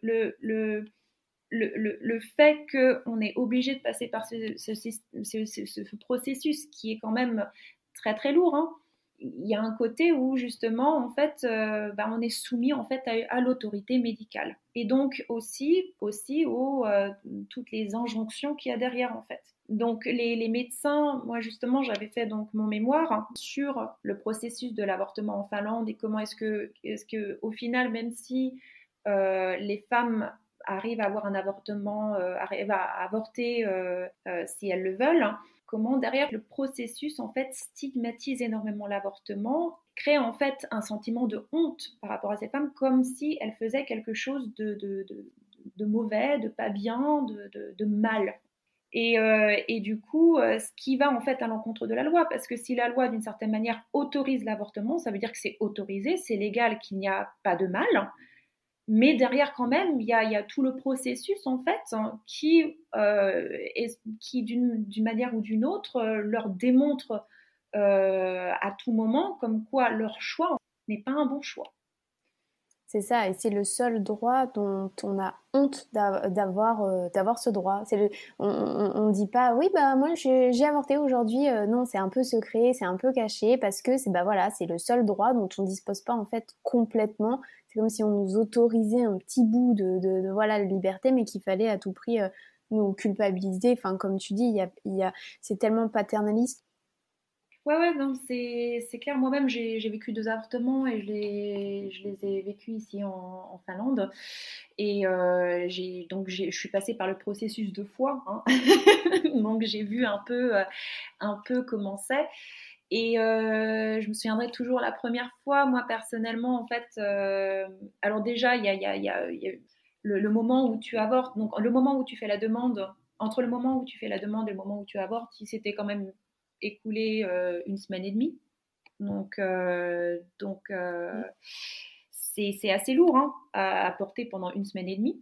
fait qu'on est obligé de passer par ce, processus qui est quand même très très lourd, hein, il y a un côté où justement en fait euh, bah, on est soumis en fait à, l'autorité médicale. Et donc aussi aussi aux euh, toutes les injonctions qu'il y a derrière en fait. Donc les, médecins moi justement j'avais fait donc mon mémoire sur le processus de l'avortement en Finlande et comment est-ce que est-ce que au final même si euh, les femmes arrivent à avoir un avortement arrivent à avorter si elles le veulent comment derrière le processus en fait stigmatise énormément l'avortement, crée en fait un sentiment de honte par rapport à ces femmes, comme si elles faisaient quelque chose de, de, mauvais, de pas bien, de, mal. Et, euh, et, du coup, euh, ce qui va en fait à l'encontre de la loi, parce que si la loi d'une certaine manière autorise l'avortement, ça veut dire que c'est autorisé, c'est légal, qu'il n'y a pas de mal. Mais derrière, quand même, il y a, tout le processus, en fait, hein, qui, euh, qui d'une manière ou d'une autre, euh, leur démontre euh, à tout moment comme quoi leur choix n'est pas un bon choix. C'est ça, et c'est le seul droit dont on a honte d'avoir ce droit. Le, on ne dit pas, oui, bah moi j'ai avorté aujourd'hui. non, c'est un peu secret, c'est un peu caché, parce que c'est bah voilà, c'est le seul droit dont on ne dispose pas en fait complètement comme si on nous autorisait un petit bout de, voilà, de liberté, mais qu'il fallait à tout prix euh, nous culpabiliser. Enfin, comme tu dis, y a, y a, c'est tellement paternaliste. Ouais, ouais, non, c'est, c'est clair. Moi-même, j'ai, vécu deux avortements et je les, je les ai vécus ici en, Finlande. Et euh, j'ai, donc, je suis passée par le processus de foi. Hein. donc, j'ai vu un peu, euh, un peu comment c'est. Et euh, je me souviendrai toujours la première fois, moi personnellement, en fait, euh, alors déjà, il y a, y a, y a le, le, moment où tu avortes, donc le moment où tu fais la demande, entre le moment où tu fais la demande et le moment où tu avortes, il s'était quand même écoulé euh, une semaine et demie. Donc, donc euh, c'est assez lourd hein, à, à porter pendant une semaine et demie.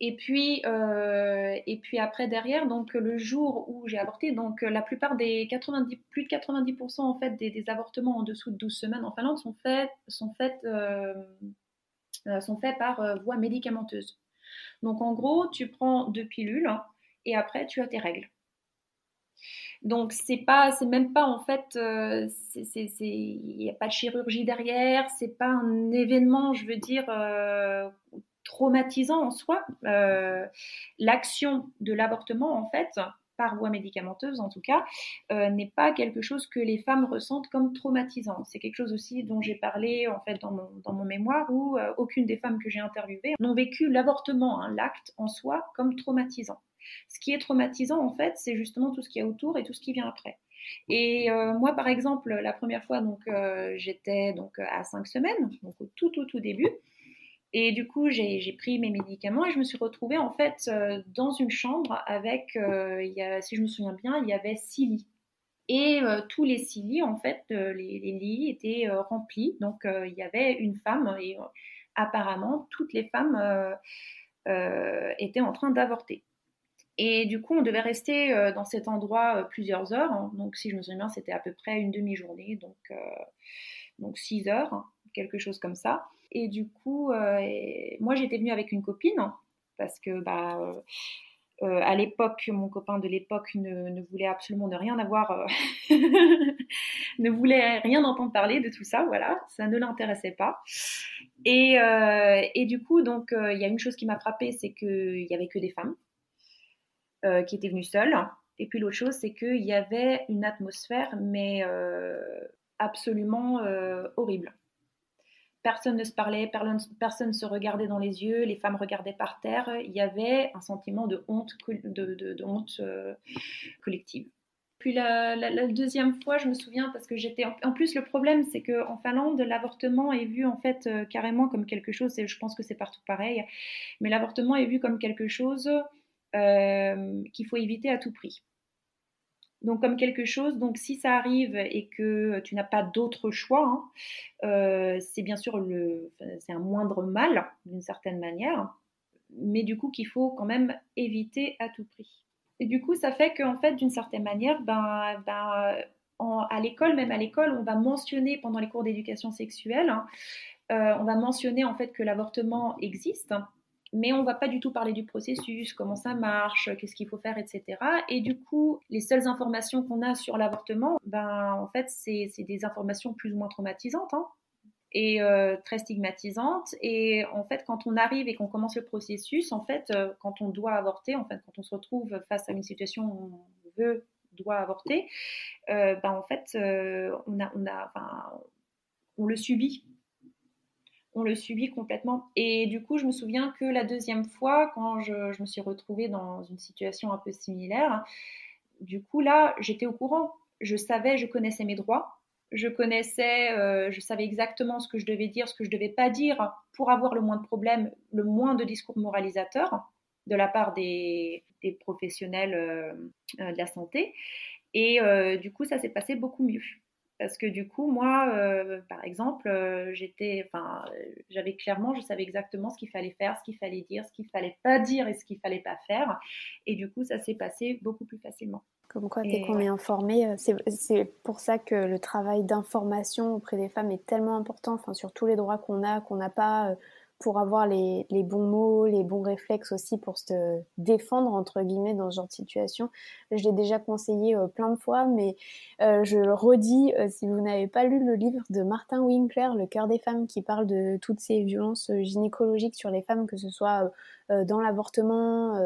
Et puis, euh, et puis après derrière, donc le jour où j'ai avorté, donc la plupart des 90, plus de 90% en fait des, avortements en dessous de 12 semaines en Finlande sont faits, sont faits, euh, euh, sont faits par voie médicamenteuse. Donc en gros, tu prends deux pilules et après tu as tes règles. Donc c'est pas, c'est même pas en fait, il n'y a pas de chirurgie derrière, c'est pas un événement, je veux dire, traumatisant en soi. Euh, l'action de l'avortement, en fait, par voie médicamenteuse en tout cas, euh, n'est pas quelque chose que les femmes ressentent comme traumatisant. C'est quelque chose aussi dont j'ai parlé en fait dans mon, dans mon mémoire où euh, aucune des femmes que j'ai interviewées n'ont vécu l'avortement, hein, l'acte en soi, comme traumatisant. Ce qui est traumatisant en fait, c'est justement tout ce qui est autour et tout ce qui vient après. Et moi, par exemple, la première fois, donc j'étais donc à cinq semaines, donc au tout tout tout début. Et du coup, j'ai pris mes médicaments et je me suis retrouvée en fait euh, dans une chambre avec, euh, si je me souviens bien, il y avait six lits. Et euh, tous les six lits, en fait, les, lits étaient remplis. Donc, il y avait une femme et apparemment, toutes les femmes étaient en train d'avorter. Et du coup, on devait rester dans cet endroit plusieurs heures. Hein. Donc, si je me souviens bien, c'était à peu près une demi-journée, donc, donc six heures, quelque chose comme ça. Et du coup, euh, moi j'étais venue avec une copine parce que bah, euh, euh, à l'époque, mon copain de l'époque ne, voulait absolument de rien avoir, ne voulait rien entendre parler de tout ça, voilà, ça ne l'intéressait pas. Et, et, du coup, donc, il y a une chose qui m'a frappée, c'est qu'il n'y avait que des femmes qui étaient venues seules. Et puis l'autre chose, c'est qu'il y avait une atmosphère, mais absolument horrible. Personne ne se parlait, personne ne se regardait dans les yeux, les femmes regardaient par terre. Il y avait un sentiment de honte, de, honte euh, collective. Puis la, deuxième fois, je me souviens parce que j'étais. En, plus, le problème, c'est qu'en Finlande, l'avortement est vu en fait euh, carrément comme quelque chose. Et je pense que c'est partout pareil. Mais l'avortement est vu comme quelque chose euh, qu'il faut éviter à tout prix. Donc comme quelque chose, donc si ça arrive et que tu n'as pas d'autre choix, hein, euh, c'est bien sûr le, c'est un moindre mal d'une certaine manière, mais du coup qu'il faut quand même éviter à tout prix. Et du coup, ça fait qu'en fait, d'une certaine manière, ben, ben à l'école, même à l'école, on va mentionner pendant les cours d'éducation sexuelle, hein, euh, on va mentionner en fait que l'avortement existe, mais on va pas du tout parler du processus, comment ça marche, qu'est-ce qu'il faut faire, etc. Et du coup, les seules informations qu'on a sur l'avortement, ben en fait, c'est des informations plus ou moins traumatisantes. Hein, et euh, très stigmatisantes. Et en fait, quand on arrive et qu'on commence le processus, en fait, euh, quand on doit avorter, en fait, quand on se retrouve face à une situation où on veut doit avorter, euh, ben en fait, on le subit. On le subit complètement. Et du coup, je me souviens que la deuxième fois, quand je, me suis retrouvée dans une situation un peu similaire, du coup, là, j'étais au courant. Je savais, je connaissais mes droits. Je connaissais, euh, je savais exactement ce que je devais dire, ce que je devais pas dire pour avoir le moins de problèmes, le moins de discours moralisateurs de la part des, professionnels euh, euh, de la santé. Et du coup, ça s'est passé beaucoup mieux. Parce que du coup, moi, par exemple, j'étais, enfin, j'avais clairement, je savais exactement ce qu'il fallait faire, ce qu'il fallait dire, ce qu'il fallait pas dire et ce qu'il fallait pas faire. Et du coup, ça s'est passé beaucoup plus facilement. Comme quoi, dès qu'on est informé, c'est pour ça que le travail d'information auprès des femmes est tellement important, enfin, sur tous les droits qu'on a, qu'on n'a pas pour avoir les, les, bons mots, les bons réflexes aussi pour se défendre entre guillemets dans ce genre de situation. Je l'ai déjà conseillé euh, plein de fois, mais euh, je le redis euh, si vous n'avez pas lu le livre de Martin Winkler, Le cœur des femmes, qui parle de toutes ces violences gynécologiques sur les femmes, que ce soit dans l'avortement.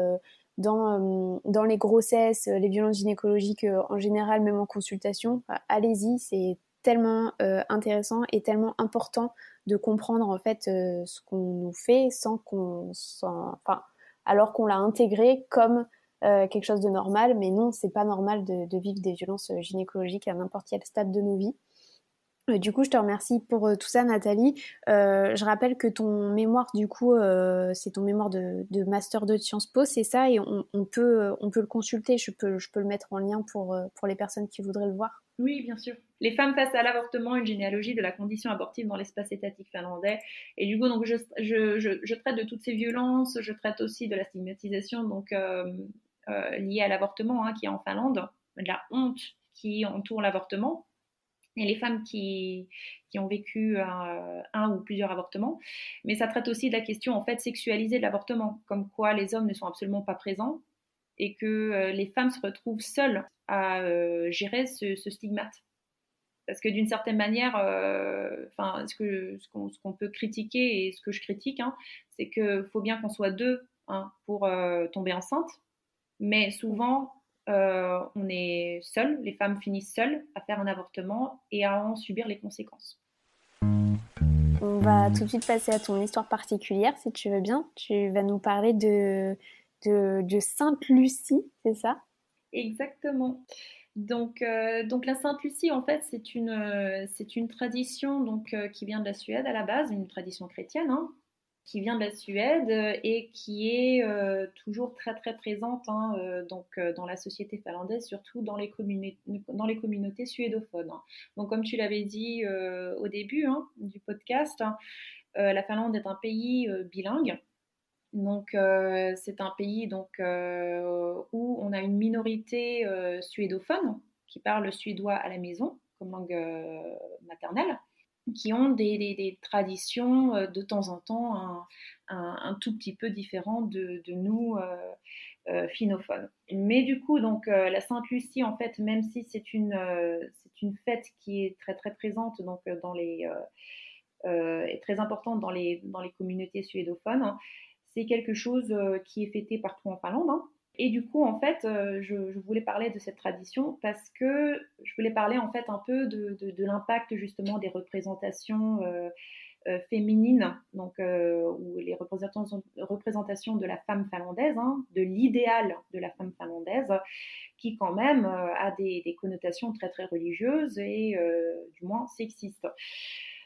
dans, dans les grossesses, les violences gynécologiques en général, même en consultation, allez-y, c'est tellement intéressant et tellement important de comprendre en fait euh, ce qu'on nous fait sans qu'on enfin alors qu'on l'a intégré comme euh, quelque chose de normal. Mais non c'est pas normal de, de, vivre des violences euh, gynécologiques à n'importe quel stade de nos vies du coup, je te remercie pour euh, tout ça, Nathalie. Euh, je rappelle que ton mémoire, du coup, c'est ton mémoire de, master de Sciences Po, c'est ça, et on, peut, on peut le consulter. Je peux, je peux le mettre en lien pour, pour les personnes qui voudraient le voir. Oui, bien sûr. Les femmes face à l'avortement, une généalogie de la condition abortive dans l'espace étatique finlandais. Et du coup, donc, je, je, je, traite de toutes ces violences, je traite aussi de la stigmatisation donc, liée à l'avortement hein, qui est en Finlande, de la honte qui entoure l'avortement et les femmes qui, qui ont vécu un, ou plusieurs avortements. Mais ça traite aussi de la question en fait sexualisée de l'avortement, comme quoi les hommes ne sont absolument pas présents et que euh, les femmes se retrouvent seules à euh, gérer ce, stigmate. Parce que d'une certaine manière, euh, ce qu'on ce qu'on peut critiquer et ce que je critique, hein, c'est qu'il faut bien qu'on soit deux hein, pour tomber enceinte, mais souvent euh, on est seul, les femmes finissent seules à faire un avortement et à en subir les conséquences. On va tout de suite passer à ton histoire particulière, si tu veux bien. Tu vas nous parler de, de, Sainte Lucie, c'est ça? Exactement. Donc, euh, donc la Sainte Lucie, en fait, c'est une, c'est une tradition donc, euh, qui vient de la Suède à la base, une tradition chrétienne, hein, qui vient de la Suède euh, et qui est euh, toujours très très présente hein, euh, donc, dans la société finlandaise, surtout dans les, dans les communautés suédophones. Donc comme tu l'avais dit au début hein, du podcast, hein, la Finlande est un pays bilingue. Donc c'est un pays donc, où on a une minorité suédophone qui parle suédois à la maison comme langue maternelle qui ont des, traditions euh, de temps en temps un, tout petit peu différentes de, nous euh, euh, finophones. Mais du coup, donc la Sainte Lucie, en fait, même si c'est une c'est une fête qui est très très présente donc dans les est très importante dans les dans les communautés suédophones, hein, c'est quelque chose qui est fêté partout en Finlande. Hein. Et du coup, en fait, euh, je, voulais parler de cette tradition parce que je voulais parler en fait un peu de, l'impact justement des représentations euh, euh, féminines, donc ou les représentations, de la femme finlandaise, hein, de l'idéal de la femme finlandaise, qui quand même a des, des, connotations très très religieuses et du moins sexistes.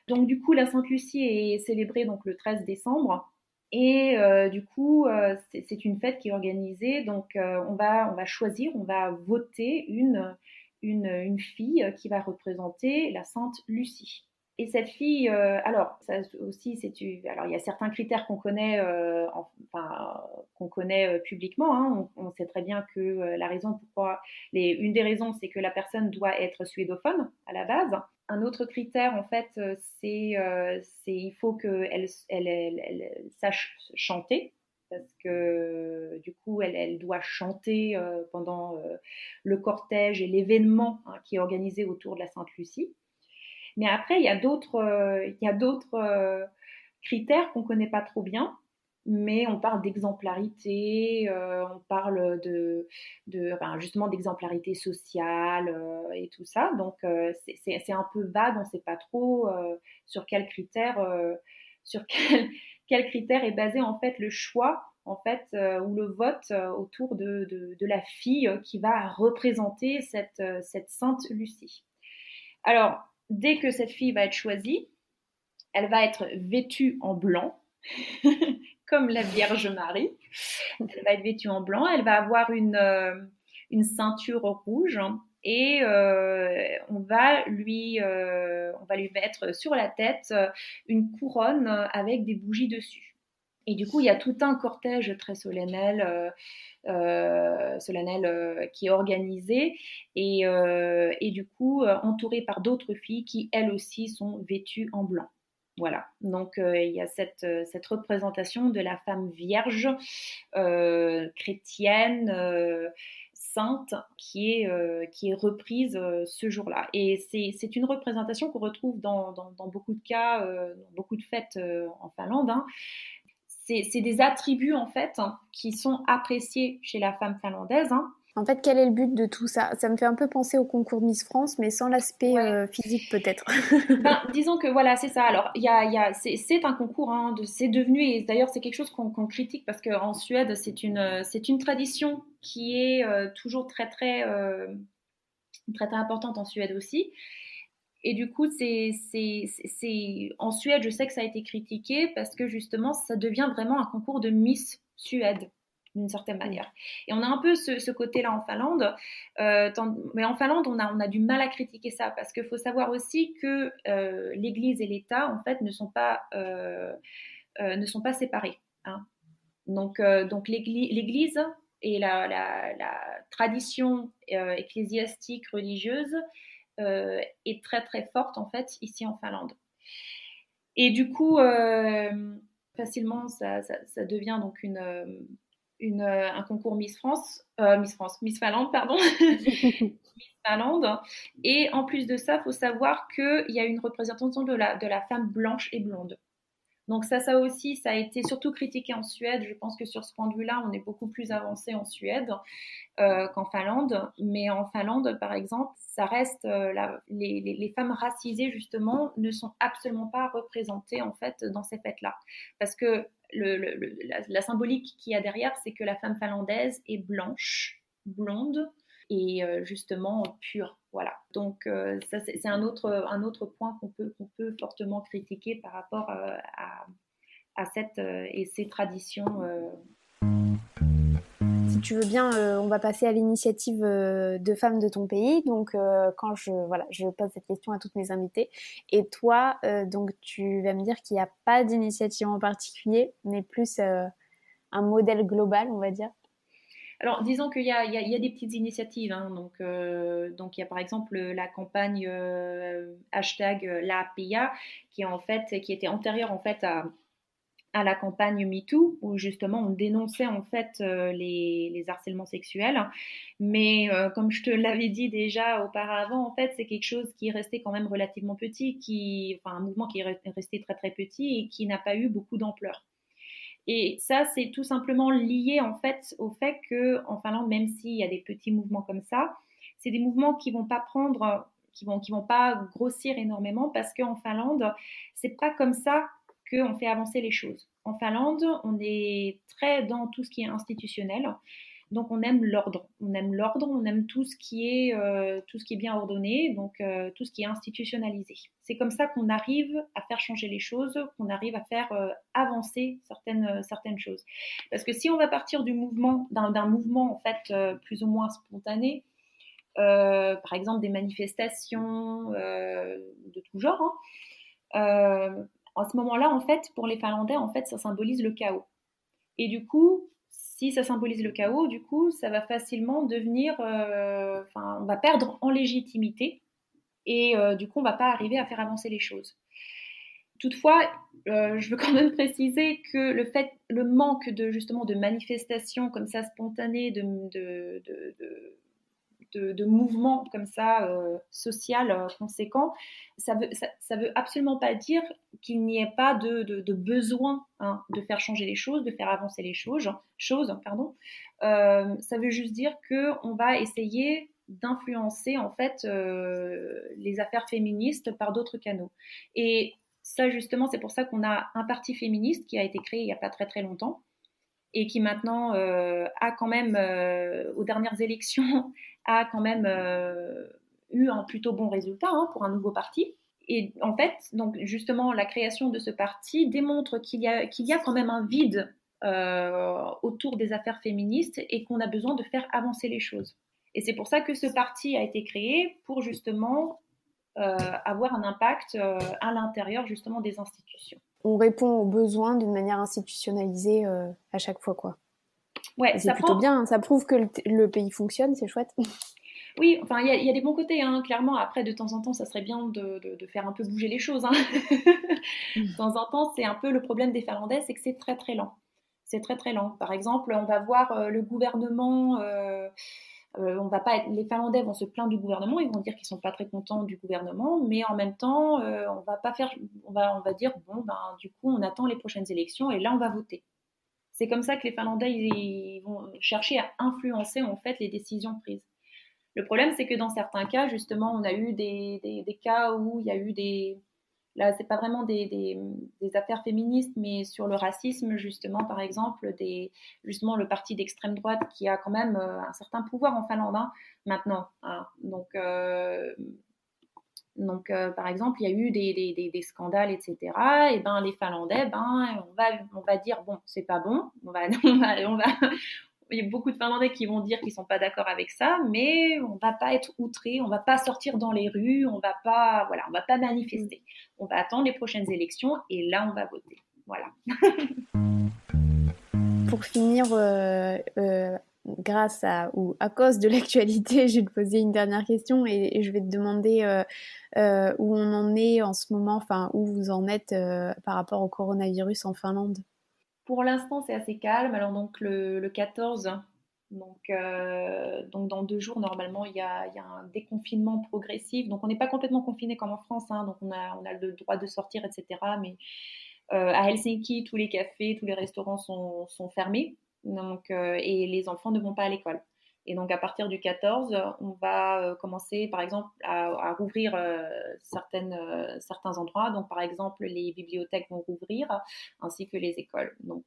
Donc du coup, la Sainte Lucie est célébrée donc le 13 décembre et euh, du coup, euh, c'est une fête qui est organisée. Donc, euh, on, va, on va choisir, on va voter une, une, une, fille qui va représenter la Sainte Lucie. Et cette fille, euh, alors ça aussi, alors il y a certains critères qu'on connaît, euh, enfin qu'on connaît euh, publiquement. Hein. On, sait très bien que la raison pourquoi, une des raisons, c'est que la personne doit être suédophone à la base. Un autre critère, en fait, c'est il faut qu'elle elle, elle, sache chanter parce que du coup, elle, elle doit chanter pendant le cortège et l'événement hein, qui est organisé autour de la Sainte-Lucie. Mais après, il y a d'autres, euh, euh, critères qu'on ne connaît pas trop bien. Mais on parle d'exemplarité, euh, on parle justement d'exemplarité sociale et tout ça. Donc c'est un peu vague, on ne sait pas trop sur quel critère, est basé en fait le choix en fait, ou le vote autour de, la fille qui va représenter cette, cette sainte Lucie. Alors, dès que cette fille va être choisie, elle va être vêtue en blanc, comme la Vierge Marie. Elle va être vêtue en blanc, elle va avoir une, euh, une ceinture rouge et euh, on, va lui, euh, on va lui mettre sur la tête une couronne avec des bougies dessus. Et du coup, il y a tout un cortège très solennel, euh, euh, solennel euh, qui est organisé et, du coup entouré par d'autres filles qui, elles aussi, sont vêtues en blanc. Voilà, donc il y a cette, représentation de la femme vierge, chrétienne, sainte, qui est, qui est reprise ce jour-là. Et c'est une représentation qu'on retrouve dans, dans, beaucoup de cas, dans beaucoup de fêtes en Finlande. Hein c'est des attributs en fait hein, qui sont appréciés chez la femme finlandaise. Hein. En fait, quel est le but de tout ça? Ça me fait un peu penser au concours Miss France, mais sans l'aspect euh, physique peut-être. ben, disons que voilà, c'est ça. Alors, y a, y a, c'est un concours, hein, c'est devenu, et d'ailleurs c'est quelque chose qu'on critique parce qu'en Suède, c'est une, une tradition qui est euh, toujours très très, euh, très très importante en Suède aussi. Et du coup, c'est, en Suède, je sais que ça a été critiqué parce que justement, ça devient vraiment un concours de Miss Suède d'une certaine manière. Et on a un peu ce, côté-là en Finlande, euh, mais en Finlande, on a, du mal à critiquer ça parce qu'il faut savoir aussi que euh, l'Église et l'État, en fait, ne sont pas, euh, séparés. Hein. Donc, l'Église et la, tradition ecclésiastique religieuse est très très forte en fait ici en Finlande. Et du coup, euh, facilement, ça, ça, devient donc une, euh, une, un concours Miss France, Miss France, Miss Finlande, pardon, Miss Finlande. Et en plus de ça, il faut savoir qu'il y a une représentation de la, de la femme blanche et blonde. Donc ça, ça aussi, ça a été surtout critiqué en Suède. Je pense que sur ce point de vue-là, on est beaucoup plus avancé en Suède euh, qu'en Finlande. Mais en Finlande, par exemple, ça reste euh, les, femmes racisées justement ne sont absolument pas représentées en fait dans ces fêtes-là, parce que la, symbolique qu'il y a derrière, c'est que la femme finlandaise est blanche, blonde et euh, justement pure. Voilà. Donc euh, c'est un autre, un autre point qu'on peut, qu'on peut fortement critiquer par rapport euh, à, cette et ces traditions. Si tu veux bien, on va passer à l'initiative de femmes de ton pays. Donc, quand je voilà, je pose cette question à toutes mes invitées. Et toi, donc, tu vas me dire qu'il n'y a pas d'initiative en particulier, mais plus un modèle global, on va dire. Alors, disons qu'il y, y, a, des petites initiatives. Hein. donc, euh, donc, il y a par exemple la campagne euh, hashtag en fait, qui était antérieure en fait à, la campagne MeToo, où justement on dénonçait en fait euh, les, les, harcèlements sexuels. Mais comme je te l'avais dit déjà auparavant, en fait, c'est quelque chose qui est resté quand même relativement petit, qui, enfin un mouvement qui est resté très très petit et qui n'a pas eu beaucoup d'ampleur. Et ça, c'est tout simplement lié en fait au fait que en Finlande, même s'il y a des petits mouvements comme ça, c'est des mouvements qui vont pas prendre, qui vont, qui vont pas grossir énormément parce qu'en Finlande, c'est pas comme ça qu'on fait avancer les choses. En Finlande, on est très dans tout ce qui est institutionnel. Donc on aime l'ordre, on aime l'ordre, on aime tout ce qui est euh, tout ce qui est bien ordonné, donc euh, tout ce qui est institutionnalisé. C'est comme ça qu'on arrive à faire changer les choses, qu'on arrive à faire euh, avancer certaines certaines choses. Parce que si on va partir mouvement d'un mouvement en fait plus ou moins spontané, par exemple des manifestations de tout genre. Hein, en ce moment-là, en fait, pour les Finlandais, en fait, ça symbolise le chaos. Et du coup, si ça symbolise le chaos, du coup, ça va facilement devenir, enfin, on va perdre en légitimité et du coup, on va pas arriver à faire avancer les choses. Toutefois, euh, je veux quand même préciser que le fait, le manque de justement de manifestations comme ça spontanées, de, de mouvements comme ça euh, social euh, conséquents, ça veut, ça, veut absolument pas dire qu'il n'y ait pas de, besoin hein, de faire changer les choses, de faire avancer les choses. choses pardon. ça veut juste dire que on va essayer d'influencer en fait les affaires féministes par d'autres canaux. Et ça, justement, c'est pour ça qu'on a un parti féministe qui a été créé il n'y a pas très très longtemps et qui maintenant euh, a quand même, euh, aux dernières élections, a quand même euh, eu un plutôt bon résultat hein, pour un nouveau parti. Et en fait, donc justement, la création de ce parti démontre qu'il y, y a quand même un vide autour des affaires féministes et qu'on a besoin de faire avancer les choses. Et c'est pour ça que ce parti a été créé pour justement avoir un impact à l'intérieur justement des institutions. On répond aux besoins d'une manière institutionnalisée euh, à chaque fois, quoi. Ouais, c'est plutôt bien. Ça prouve que le, pays fonctionne, c'est chouette. Oui, enfin, il y, a des bons côtés, hein, clairement. Après, de temps en temps, ça serait bien de, faire un peu bouger les choses. Hein. de temps en temps, c'est un peu le problème des Finlandais, c'est que c'est très très lent. C'est très très lent. Par exemple, on va voir le gouvernement. Euh, on va pas les Finlandais vont se plaindre du gouvernement, ils vont dire qu'ils sont pas très contents du gouvernement, mais en même temps, euh, on va pas faire, on va, on va dire bon ben du coup on attend les prochaines élections et là on va voter. C'est comme ça que les Finlandais vont chercher à influencer en fait les décisions prises. Le problème c'est que dans certains cas justement on a eu des, des cas où il y a eu des Là, c'est pas vraiment des, affaires féministes, mais sur le racisme, justement, par exemple, justement le parti d'extrême droite qui a quand même euh, un certain pouvoir en Finlande hein, maintenant. Hein. Donc, euh, donc euh, par exemple, il y a eu des, scandales, etc. Et ben, les Finlandais, ben, on va, on va dire bon, c'est pas bon, on va, on va, il y a beaucoup de Finlandais qui vont dire qu'ils sont pas d'accord avec ça, mais on va pas être outré, on va pas sortir dans les rues, on va pas, voilà, on va pas manifester. On va attendre les prochaines élections et là on va voter. Voilà. Pour finir, euh, euh, grâce à ou à cause de l'actualité, je vais te poser une dernière question et, je vais te demander euh, où on en est en ce moment, enfin où vous en êtes par rapport au coronavirus en Finlande. Pour l'instant, c'est assez calme. Alors, donc, le, 14, donc, euh, donc, dans deux jours, normalement, il y, a, un déconfinement progressif. Donc, on n'est pas complètement confiné comme en France. Hein. donc, on a, le droit de sortir, etc. Mais euh, à Helsinki, tous les cafés, tous les restaurants sont, sont fermés. Donc, euh, et les enfants ne vont pas à l'école. Et donc à partir du 14, on va euh, commencer par exemple à, rouvrir euh, certaines, euh, certains endroits. Donc par exemple, les bibliothèques vont rouvrir ainsi que les écoles. Donc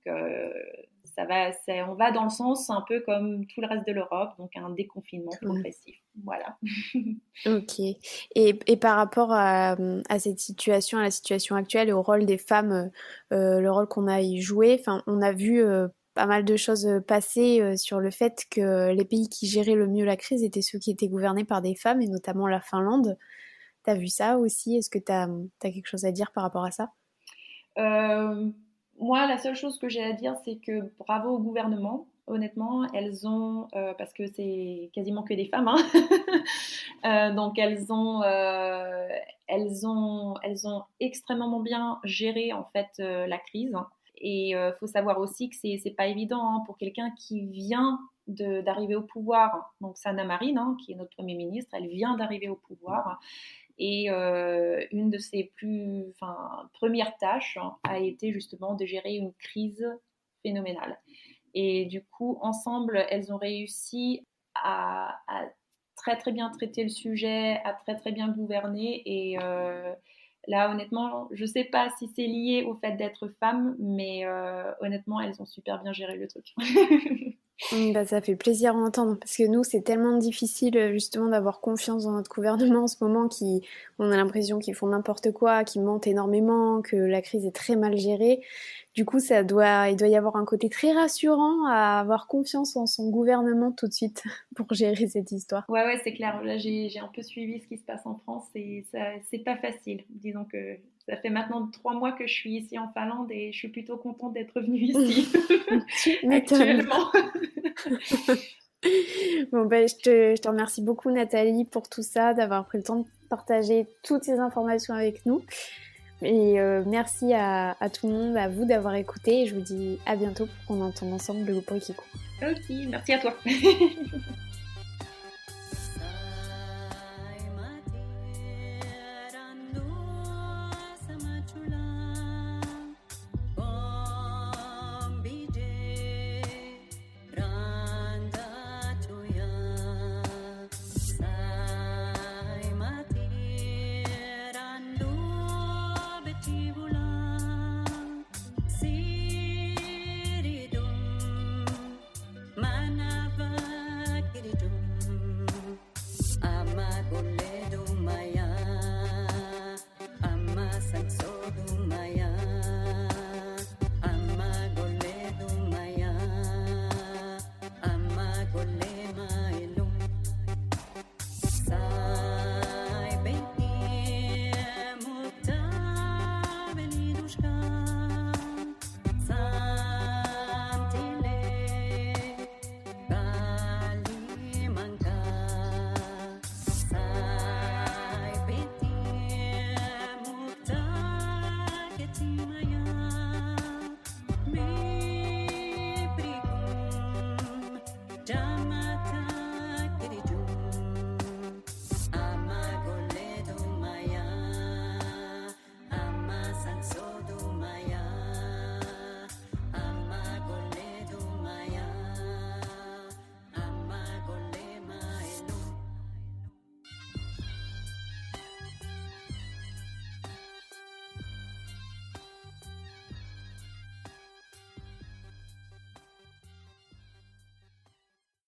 ça va, on va dans le sens un peu comme tout le reste de l'Europe, donc un déconfinement progressif. Voilà. ok. Et, et, par rapport à, à, cette situation, à la situation actuelle et au rôle des femmes, le rôle qu'on a y joué, on a vu pas mal de choses euh, passées euh, sur le fait que les pays qui géraient le mieux la crise étaient ceux qui étaient gouvernés par des femmes, et notamment la Finlande. T'as vu ça aussi? Est-ce que tu as, quelque chose à dire par rapport à ça? Euh, Moi, la seule chose que j'ai à dire, c'est que bravo au gouvernement. Honnêtement, elles ont, parce que c'est quasiment que des femmes, hein donc elles ont, elles ont, elles ont extrêmement bien géré en fait la crise. Et il euh, faut savoir aussi que c'est n'est pas évident hein, pour quelqu'un qui vient d'arriver au pouvoir. Donc Sanna Marin, hein, qui est notre Premier ministre, elle vient d'arriver au pouvoir. Et euh, une de ses plus, premières tâches hein, a été justement de gérer une crise phénoménale. Et du coup, ensemble, elles ont réussi à, très très bien traiter le sujet, à très très bien gouverner. Et euh, Là, honnêtement, je sais pas si c'est lié au fait d'être femme, mais euh, honnêtement, elles ont super bien géré le truc. Mm, bah, ça fait plaisir à entendre parce que nous, c'est tellement difficile euh, justement d'avoir confiance dans notre gouvernement en ce moment qui, on a l'impression qu'ils font n'importe quoi, qu'ils mentent énormément, que la crise est très mal gérée, du coup, ça doit, il doit y avoir un côté très rassurant à avoir confiance en son gouvernement tout de suite pour gérer cette histoire. Ouais, ouais, c'est clair. Là, j'ai un peu suivi ce qui se passe en France et c'est pas facile. Disons que ça fait maintenant trois mois que je suis ici en Finlande et je suis plutôt contente d'être revenue ici actuellement. bon, ben, je, te, je te remercie beaucoup, Nathalie, pour tout ça, d'avoir pris le temps de partager toutes ces informations avec nous. Et euh, merci à, tout le monde, à vous d'avoir écouté. Et je vous dis à bientôt pour qu'on entende ensemble le bruit qui court. Ok, merci à toi.